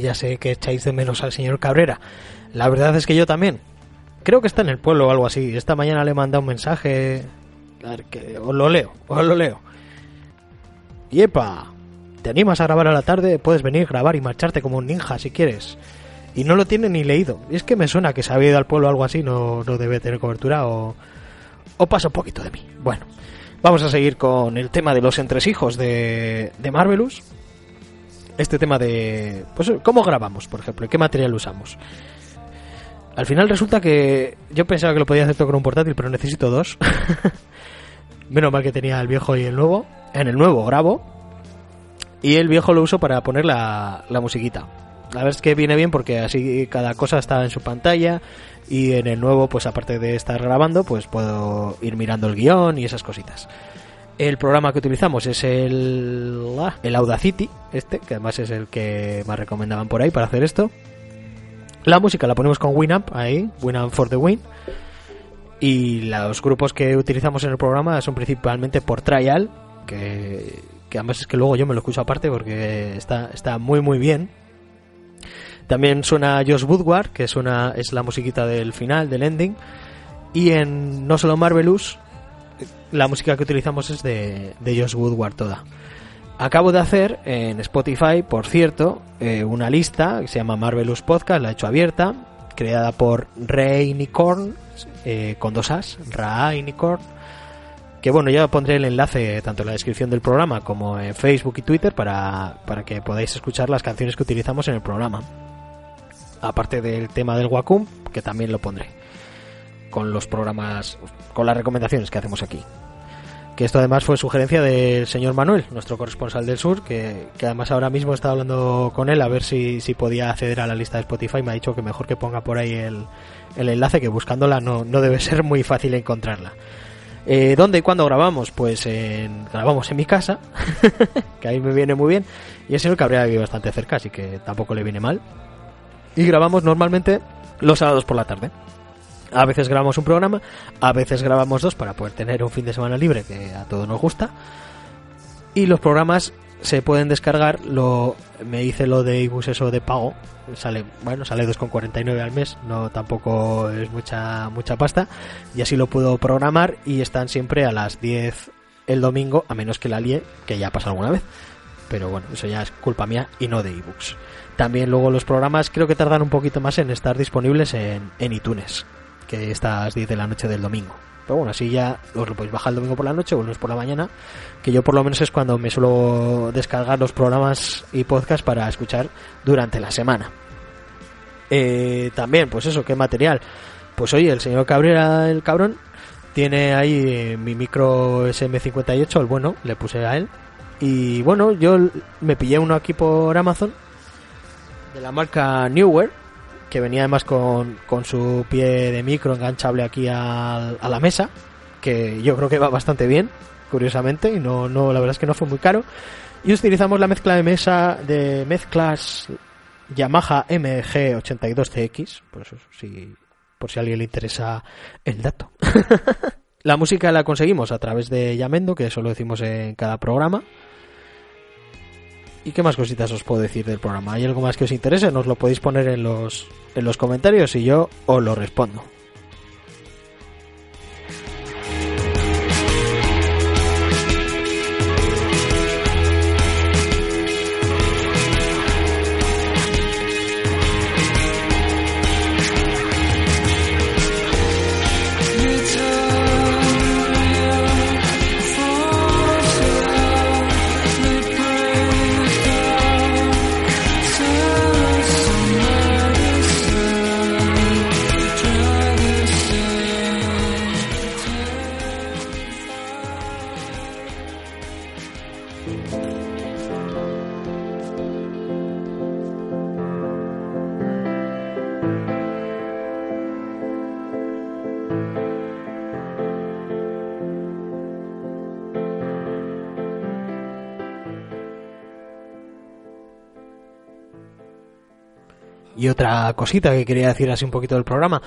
Ya sé que echáis de menos al señor Cabrera. La verdad es que yo también. Creo que está en el pueblo o algo así. Esta mañana le he mandado un mensaje. Que os lo leo, os lo leo. Yepa, ¿te animas a grabar a la tarde? Puedes venir, grabar y marcharte como un ninja si quieres. Y no lo tiene ni leído. Es que me suena que se había ido al pueblo o algo así, no, no debe tener cobertura o, o pasa un poquito de mí. Bueno, vamos a seguir con el tema de los entresijos de, de Marvelous este tema de pues cómo grabamos, por ejemplo, y qué material usamos. Al final resulta que yo pensaba que lo podía hacer todo con un portátil, pero necesito dos. [LAUGHS] Menos mal que tenía el viejo y el nuevo. En el nuevo grabo y el viejo lo uso para poner la, la musiquita. La verdad es que viene bien porque así cada cosa está en su pantalla y en el nuevo, pues aparte de estar grabando, pues puedo ir mirando el guion y esas cositas. El programa que utilizamos es el, ah, el Audacity, este, que además es el que más recomendaban por ahí para hacer esto. La música la ponemos con Winamp, ahí, Winamp for the Win. Y los grupos que utilizamos en el programa son principalmente por Trial, que, que además es que luego yo me lo escucho aparte porque está, está muy muy bien. También suena Josh Woodward, que suena, es la musiquita del final, del ending. Y en No Solo Marvelous, la música que utilizamos es de, de Josh Woodward toda. Acabo de hacer en Spotify, por cierto, eh, una lista que se llama Marvelous Podcast, la he hecho abierta, creada por Reinicorn, eh, con dos as, Rainicorn, que bueno, ya pondré el enlace tanto en la descripción del programa como en Facebook y Twitter para, para que podáis escuchar las canciones que utilizamos en el programa. Aparte del tema del Wacom, que también lo pondré. Con los programas, con las recomendaciones que hacemos aquí. Que esto además fue sugerencia del señor Manuel, nuestro corresponsal del sur, que, que además ahora mismo está hablando con él a ver si, si podía acceder a la lista de Spotify. Me ha dicho que mejor que ponga por ahí el, el enlace, que buscándola no, no debe ser muy fácil encontrarla. Eh, ¿Dónde y cuándo grabamos? Pues en, grabamos en mi casa, [LAUGHS] que ahí me viene muy bien. Y el señor Cabrera vive bastante cerca, así que tampoco le viene mal. Y grabamos normalmente los sábados por la tarde. A veces grabamos un programa, a veces grabamos dos para poder tener un fin de semana libre que a todos nos gusta. Y los programas se pueden descargar, lo me hice lo de ibus eso de pago, sale, bueno, sale 2,49 al mes, no tampoco es mucha mucha pasta y así lo puedo programar y están siempre a las 10 el domingo, a menos que la lie, que ya pasa alguna vez. Pero bueno, eso ya es culpa mía y no de ebooks. También luego los programas creo que tardan un poquito más en estar disponibles en, en iTunes, las 10 de la noche del domingo. Pero bueno, así ya os lo podéis bajar el domingo por la noche o el lunes por la mañana, que yo por lo menos es cuando me suelo descargar los programas y podcasts para escuchar durante la semana. Eh, también, pues eso, ¿qué material? Pues oye, el señor Cabrera, el cabrón, tiene ahí eh, mi micro SM58, el bueno, le puse a él. Y bueno, yo me pillé uno aquí por Amazon, de la marca Newer, que venía además con, con su pie de micro enganchable aquí al- a la mesa, que yo creo que va bastante bien, curiosamente, y no, no, la verdad es que no fue muy caro. Y utilizamos la mezcla de mesa de mezclas Yamaha MG82CX, por eso si, por si a alguien le interesa el dato. [LAUGHS] la música la conseguimos a través de Yamendo, que eso lo decimos en cada programa. ¿Y qué más cositas os puedo decir del programa? ¿Hay algo más que os interese? Nos lo podéis poner en los, en los comentarios y yo os lo respondo. Cosita que quería decir así un poquito del programa,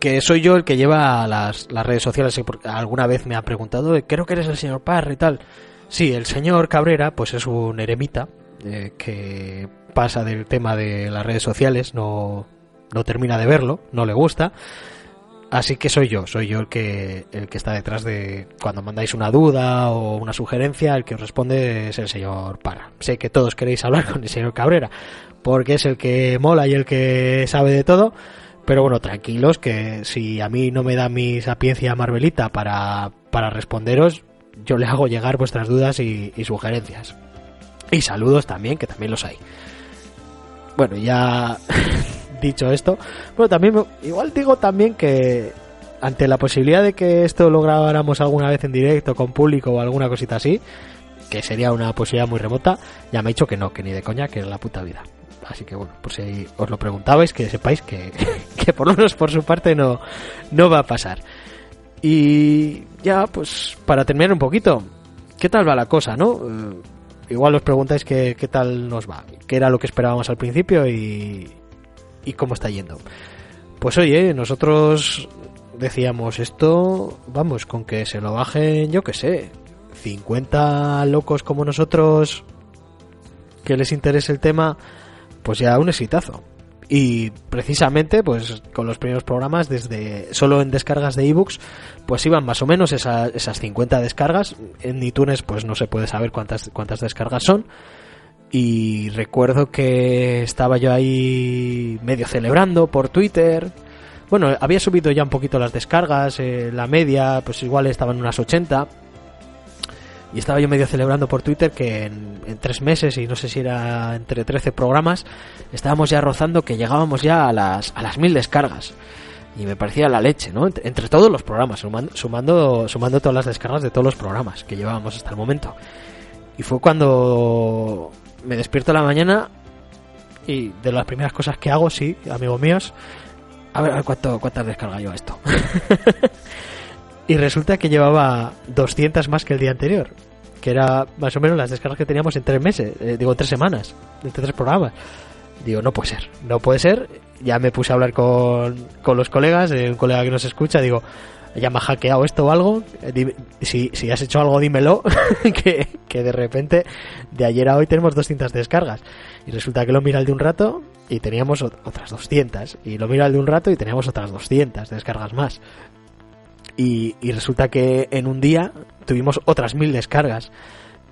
que soy yo el que lleva las, las redes sociales, porque alguna vez me ha preguntado, "Eh, creo que eres el señor Parra y tal. Sí, el señor Cabrera, pues es un eremita eh, que pasa del tema de las redes sociales, no, no termina de verlo, no le gusta. Así que soy yo, soy yo el que, el que está detrás de cuando mandáis una duda o una sugerencia, el que os responde es el señor Parra. Sé que todos queréis hablar con el señor Cabrera, porque es el que mola y el que sabe de todo, pero bueno, tranquilos que si a mí no me da mi sapiencia marvelita para, para responderos, yo le hago llegar vuestras dudas y sugerencias. Y saludos también, que también los hay. Bueno, ya [LAUGHS] dicho esto, bueno, también igual digo también que ante la posibilidad de que esto lo grabáramos alguna vez en directo con público o alguna cosita así, que sería una posibilidad muy remota, ya me ha dicho que no, que ni de coña, que es la puta vida. Así que bueno, por si os lo preguntabais, que sepáis que, [LAUGHS] que por lo menos por su parte no, no va a pasar. Y ya, pues para terminar un poquito, ¿qué tal va la cosa, no? Eh, igual os preguntáis qué, qué tal nos va, qué era lo que esperábamos al principio y, y cómo está yendo. Pues oye, nosotros decíamos esto, vamos, con que se lo bajen, yo que sé, 50 locos como nosotros que les interese el tema, pues ya un exitazo. Y precisamente, pues con los primeros programas, desde solo en descargas de ebooks, pues iban más o menos esa- esas 50 descargas. En iTunes, pues no se puede saber cuántas, cuántas descargas son. Y recuerdo que estaba yo ahí medio celebrando por Twitter. Bueno, había subido ya un poquito las descargas, eh, la media, pues igual estaban unas 80. Y estaba yo medio celebrando por Twitter que en, en tres meses, y no sé si era entre 13 programas, estábamos ya rozando que llegábamos ya a las, a las mil descargas. Y me parecía la leche, ¿no? Entre, entre todos los programas, sumando, sumando, sumando todas las descargas de todos los programas que llevábamos hasta el momento. Y fue cuando me despierto a la mañana y de las primeras cosas que hago, sí, amigos míos, a ver, a ver cuánto, cuántas descarga yo esto. [LAUGHS] y resulta que llevaba 200 más que el día anterior, que era más o menos las descargas que teníamos en tres meses, eh, digo, en tres semanas, entre tres programas. Digo, no puede ser, no puede ser. Ya me puse a hablar con, con los colegas, eh, un colega que nos escucha, digo, ya me ha hackeado esto o algo. Eh, si, si has hecho algo, dímelo. [LAUGHS] que, de repente, de ayer a hoy tenemos 200 descargas. Y resulta que lo mira el de un rato y teníamos ot- otras 200. Y lo mira el de un rato y teníamos otras 200 descargas más. Y, y resulta que en un día tuvimos otras mil descargas.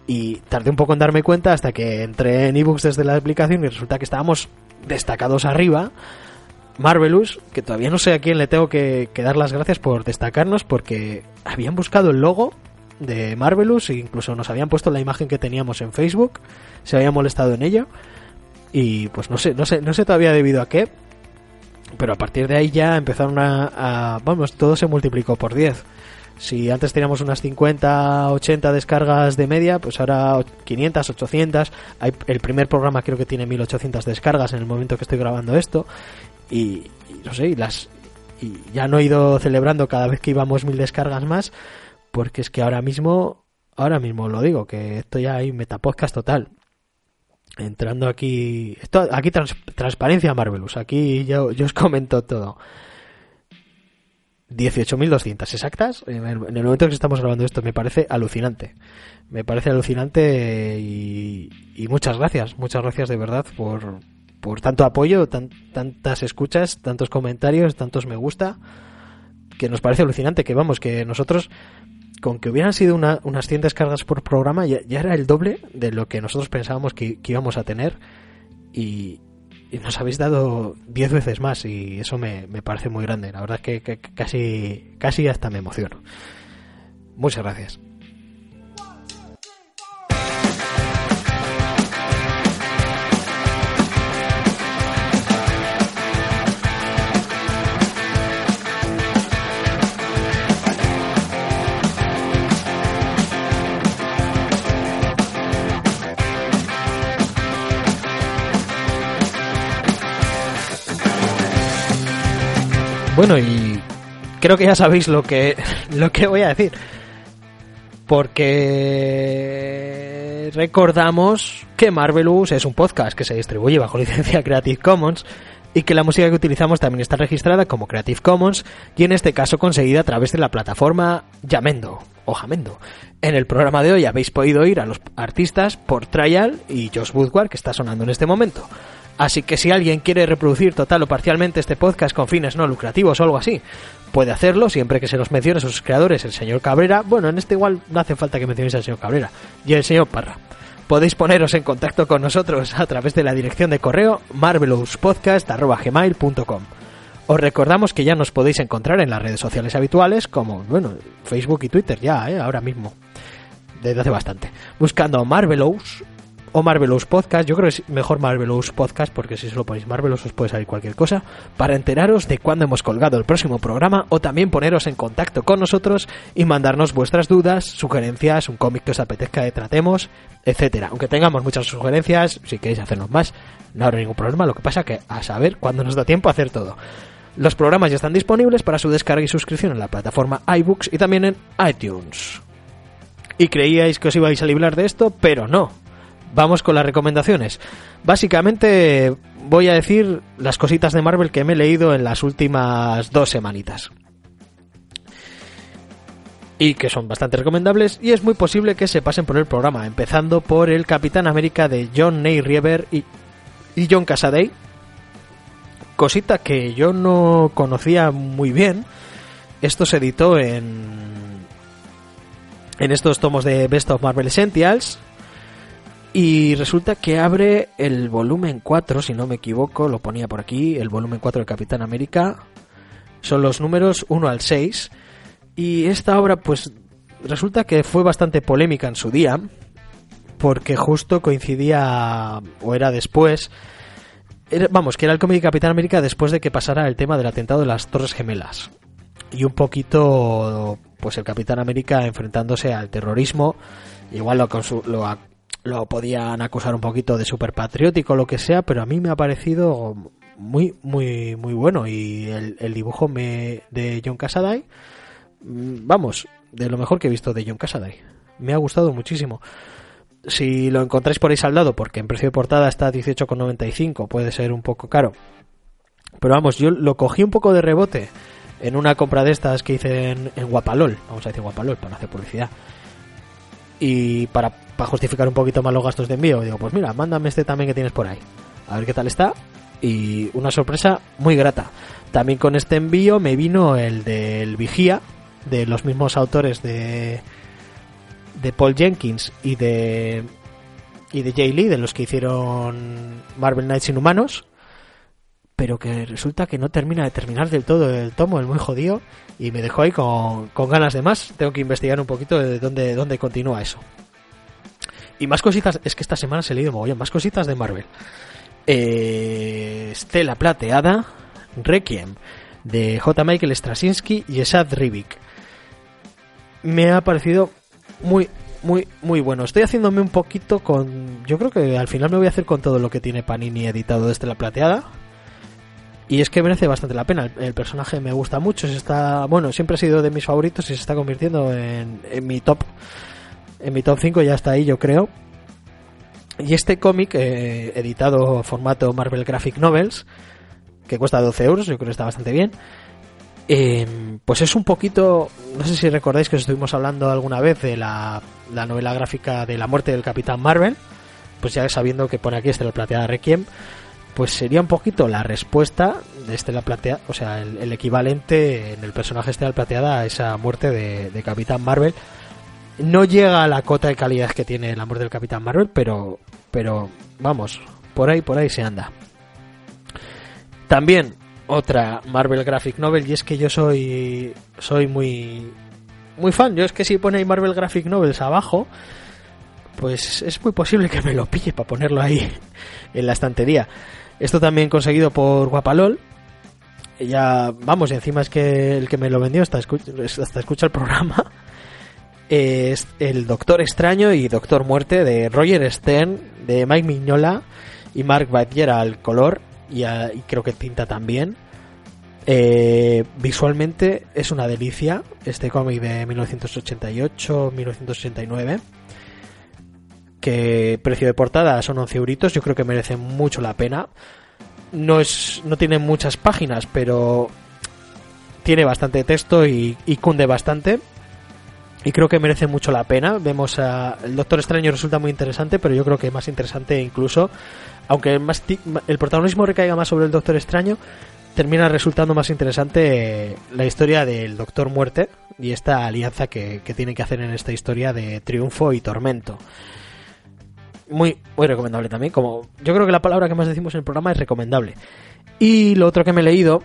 Y tardé un poco en darme cuenta hasta que entré en ebooks desde la aplicación y resulta que estábamos destacados arriba. Marvelous, que todavía no sé a quién le tengo que, dar las gracias por destacarnos porque habían buscado el logo de Marvelous e incluso nos habían puesto la imagen que teníamos en Facebook, se habían molestado en ello y pues no sé, no sé, no sé todavía debido a qué, pero a partir de ahí ya empezaron a, a- vamos, todo se multiplicó por 10. Si antes teníamos unas 50, 80 descargas de media, pues ahora 500, 800. Hay, el primer programa creo que tiene 1800 descargas en el momento que estoy grabando esto. Y, no sé, y las y ya no he ido celebrando cada vez que íbamos mil descargas más, porque es que ahora mismo, ahora mismo lo digo, que estoy ahí metapodcast total. Entrando aquí, esto, aquí trans- transparencia Marvelous, aquí yo, os comento todo. 18.200 exactas en el, en el momento que estamos grabando esto me parece alucinante me parece alucinante y, y muchas gracias muchas gracias de verdad por, por tanto apoyo tan- tantas escuchas tantos comentarios tantos me gusta que nos parece alucinante que vamos que nosotros con que hubieran sido una- unas 100 descargas por programa ya, era el doble de lo que nosotros pensábamos que, íbamos a tener y, nos habéis dado 10 veces más y eso me, me parece muy grande. La verdad es que, que- que casi, casi hasta me emociono. Muchas gracias. Bueno, y creo que ya sabéis lo que, [LAUGHS] lo que voy a decir. Porque recordamos que Marvelous es un podcast que se distribuye bajo licencia [LAUGHS] Creative Commons y que la música que utilizamos también está registrada como Creative Commons y en este caso conseguida a través de la plataforma Yamendo o Jamendo. En el programa de hoy habéis podido oír a los artistas por Trial y Josh Woodward que está sonando en este momento. Así que si alguien quiere reproducir total o parcialmente este podcast con fines no lucrativos o algo así, puede hacerlo siempre que se los mencione a sus creadores, el señor Cabrera. Bueno, en este igual no hace falta que mencionéis al señor Cabrera y el señor Parra. Podéis poneros en contacto con nosotros a través de la dirección de correo marvelouspodcast.gmail.com Os recordamos que ya nos podéis encontrar en las redes sociales habituales como, bueno, Facebook y Twitter ya, ¿eh? ahora mismo. Desde hace bastante. Buscando Marvelous o Marvelous Podcast, yo creo que es mejor Marvelous Podcast porque si solo ponéis Marvelous os puede salir cualquier cosa, para enteraros de cuándo hemos colgado el próximo programa o también poneros en contacto con nosotros y mandarnos vuestras dudas, sugerencias, un cómic que os apetezca que tratemos, etcétera. Aunque tengamos muchas sugerencias, si queréis hacernos más, no habrá ningún problema, lo que pasa que a saber cuándo nos da tiempo a hacer todo. Los programas ya están disponibles para su descarga y suscripción en la plataforma iBooks y también en iTunes. Y creíais que os ibais a librar de esto, pero no. Vamos con las recomendaciones. Básicamente voy a decir las cositas de Marvel que me he leído en las últimas dos semanitas. Y que son bastante recomendables y es muy posible que se pasen por el programa, empezando por el Capitán América de John Ney Rieber y, y John Casaday, cosita que yo no conocía muy bien. Esto se editó en en estos tomos de Best of Marvel Essentials y resulta que abre el volumen 4, si no me equivoco, lo ponía por aquí, el volumen 4 de Capitán América. Son los números 1 al 6 y esta obra pues resulta que fue bastante polémica en su día porque justo coincidía o era después vamos, que era el cómic de Capitán América después de que pasara el tema del atentado de las Torres Gemelas. Y un poquito, pues el Capitán América enfrentándose al terrorismo. Igual lo, lo, lo podían acusar un poquito de superpatriótico o lo que sea, pero a mí me ha parecido muy, muy, muy bueno. Y el, dibujo me, de John Casaday, mm, vamos, de lo mejor que he visto de John Casaday. Me ha gustado muchísimo si lo encontráis por ahí saldado, porque en precio de portada está a 18,95, puede ser un poco caro. Pero vamos, yo lo cogí un poco de rebote en una compra de estas que hice en, Guapalol, vamos a decir Guapalol para hacer publicidad. Y para, para justificar un poquito más los gastos de envío, digo, pues mira, mándame este también que tienes por ahí. A ver qué tal está. Y una sorpresa muy grata. También con este envío me vino el del Vigía, de los mismos autores de, de Paul Jenkins y de y de Jay Lee, de los que hicieron Marvel Knights Inhumanos, pero que resulta que no termina de terminar del todo el tomo, el muy jodido, y me dejó ahí con, con ganas de más. Tengo que investigar un poquito de dónde, dónde continúa eso. Y más cositas, es que esta semana se he leído mogollón, más cositas de Marvel. Eh, Estela Plateada, Requiem, de J. Michael Straczynski y Esad Rivik. Me ha parecido muy, muy, muy bueno. Estoy haciéndome un poquito con. Yo creo que al final me voy a hacer con todo lo que tiene Panini editado de Estela Plateada. Y es que merece bastante la pena. El, el personaje me gusta mucho. Se está, bueno, siempre ha sido de mis favoritos y se está convirtiendo en, en mi top. En mi top 5 ya está ahí, yo creo. Y este cómic, eh, editado formato Marvel Graphic Novels, que cuesta 12 euros, yo creo que está bastante bien. Eh, pues es un poquito, no sé si recordáis que os estuvimos hablando alguna vez de la, la novela gráfica de la muerte del Capitán Marvel, pues ya sabiendo que pone aquí Estela Plateada Requiem, pues sería un poquito la respuesta de Estela Plateada, o sea, el, equivalente en el personaje Estela Plateada a esa muerte de Capitán Marvel. No llega a la cota de calidad que tiene la muerte del Capitán Marvel, pero, pero vamos, por ahí, por ahí se anda. También otra Marvel Graphic Novel y es que yo soy soy muy muy fan. Yo es que si pone Marvel Graphic Novels abajo, pues es muy posible que me lo pille para ponerlo ahí [LAUGHS] en la estantería. Esto también conseguido por Guapalol. Ya, vamos, y encima es que el que me lo vendió hasta escucha, hasta escucha el programa. [LAUGHS] Es el Doctor Extraño y Doctor Muerte de Roger Stern, de Mike Mignola y Mark Battier al color y, creo que tinta también. Eh, visualmente es una delicia este cómic de 1988-1989 que precio de portada son 11 euritos yo creo que merece mucho la pena no es no tiene muchas páginas pero tiene bastante texto y cunde bastante y creo que merece mucho la pena vemos a el Doctor Extraño resulta muy interesante pero yo creo que más interesante incluso aunque más el protagonismo recaiga más sobre el Doctor Extraño termina resultando más interesante eh, la historia del Doctor Muerte y esta alianza que, que tiene que hacer en esta historia de triunfo y tormento. Muy, muy recomendable también. Como yo creo que la palabra que más decimos en el programa es recomendable. Y lo otro que me he leído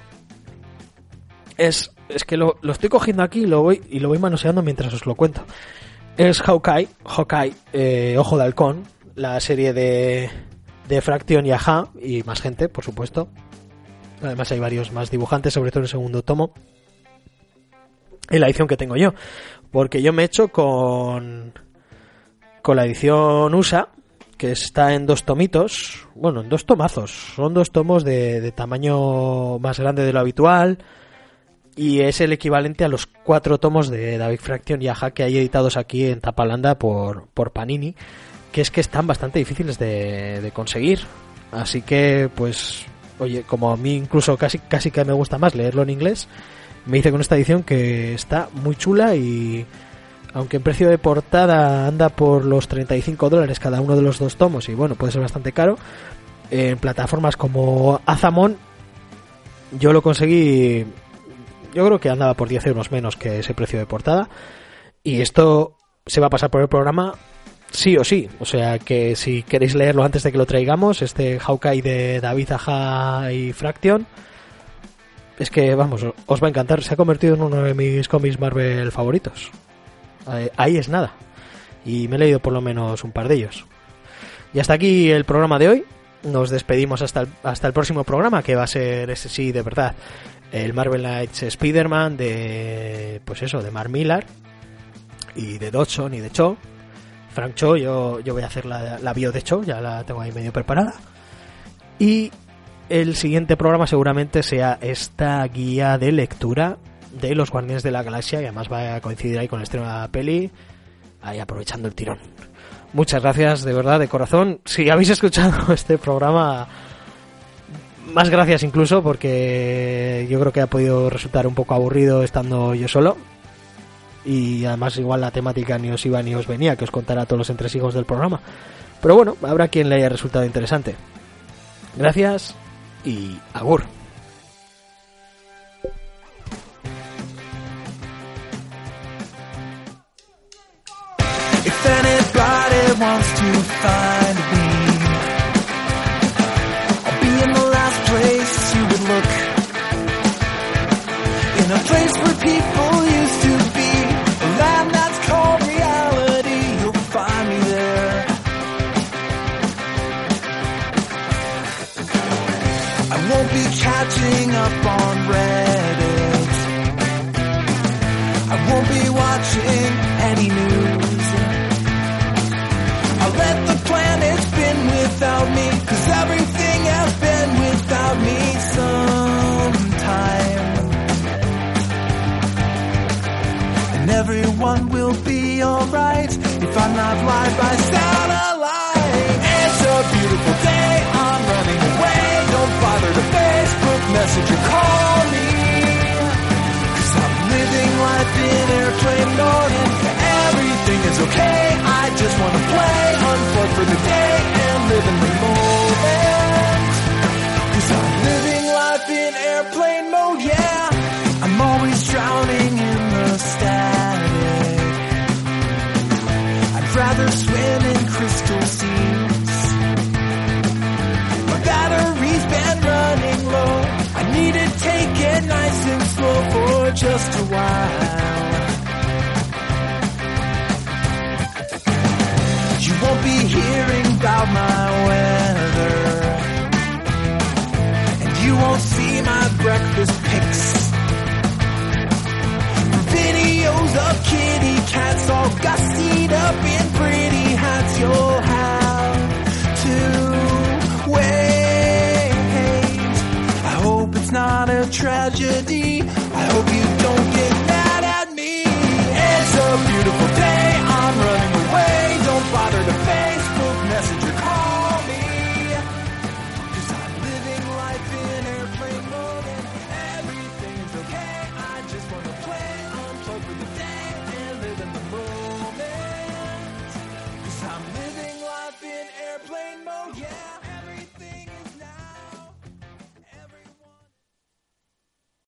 es, es que lo, lo estoy cogiendo aquí y lo voy, y lo voy manoseando mientras os lo cuento. Es Hawkeye, Hawkeye, eh, Ojo de Halcón, la serie de, de Fraction y Aja, y más gente, por supuesto. Además hay varios más dibujantes, sobre todo en el segundo tomo. En la edición que tengo yo. Porque yo me he hecho con, con la edición USA, que está en dos tomitos. Bueno, en dos tomazos. Son dos tomos de, de tamaño más grande de lo habitual. Y es el equivalente a los cuatro tomos de David Fraction y Aja que hay editados aquí en Tapalanda por, por Panini. Que es que están bastante difíciles de, conseguir. Así que, pues, oye, como a mí incluso casi, casi que me gusta más leerlo en inglés, me hice con esta edición que está muy chula y aunque en precio de portada anda por los 35 dólares cada uno de los dos tomos y bueno, puede ser bastante caro, en plataformas como Azamon Yo lo conseguí, yo creo que andaba por 10 euros menos que ese precio de portada. Y esto se va a pasar por el programa sí o sí. O sea que si queréis leerlo antes de que lo traigamos, este Hawkeye de David Aja y Fraction, es que vamos, os va a encantar. Se ha convertido en uno de mis cómics Marvel favoritos. Eh, Ahí es nada. Y me he leído por lo menos un par de ellos. Y hasta aquí el programa de hoy. Nos despedimos hasta el, hasta el próximo programa, que va a ser ese sí, de verdad, el Marvel Knights Spider-Man de, pues eso, de Mark Millar y de Dodson y de Cho. Frank Cho, yo, yo voy a hacer la, la bio de Cho, ya la tengo ahí medio preparada. Y el siguiente programa seguramente sea esta guía de lectura de los Guardianes de la Galaxia, y además va a coincidir ahí con el estreno de la peli, ahí aprovechando el tirón. Muchas gracias, de verdad, de corazón. Si habéis escuchado [LAUGHS] este programa, más gracias incluso, porque yo creo que ha podido resultar un poco aburrido estando yo solo. Y además igual la temática ni os iba ni os venía, que os contara todos los entresijos del programa. Pero bueno, habrá quien le haya resultado interesante. Gracias y agur. In a place where people used to be, a land that's called reality. You'll find me there. I won't be catching up on Reddit. I won't be watching any news. Everyone will be alright if I'm not live by satellite. It's a beautiful day, I'm running away. Don't bother to Facebook, message or call me. Cause I'm living life in airplane mode and everything is okay. I just wanna play, unplug for the day and live in the moment. Cause I'm living life in airplane mode, yeah. I'm always drowning in the static. For just a while. You won't be hearing about my weather. And you won't see my breakfast pics. Videos of kitty cats all gussied up in pretty hats. You'll have to wait. I hope it's not a tragedy. Beautiful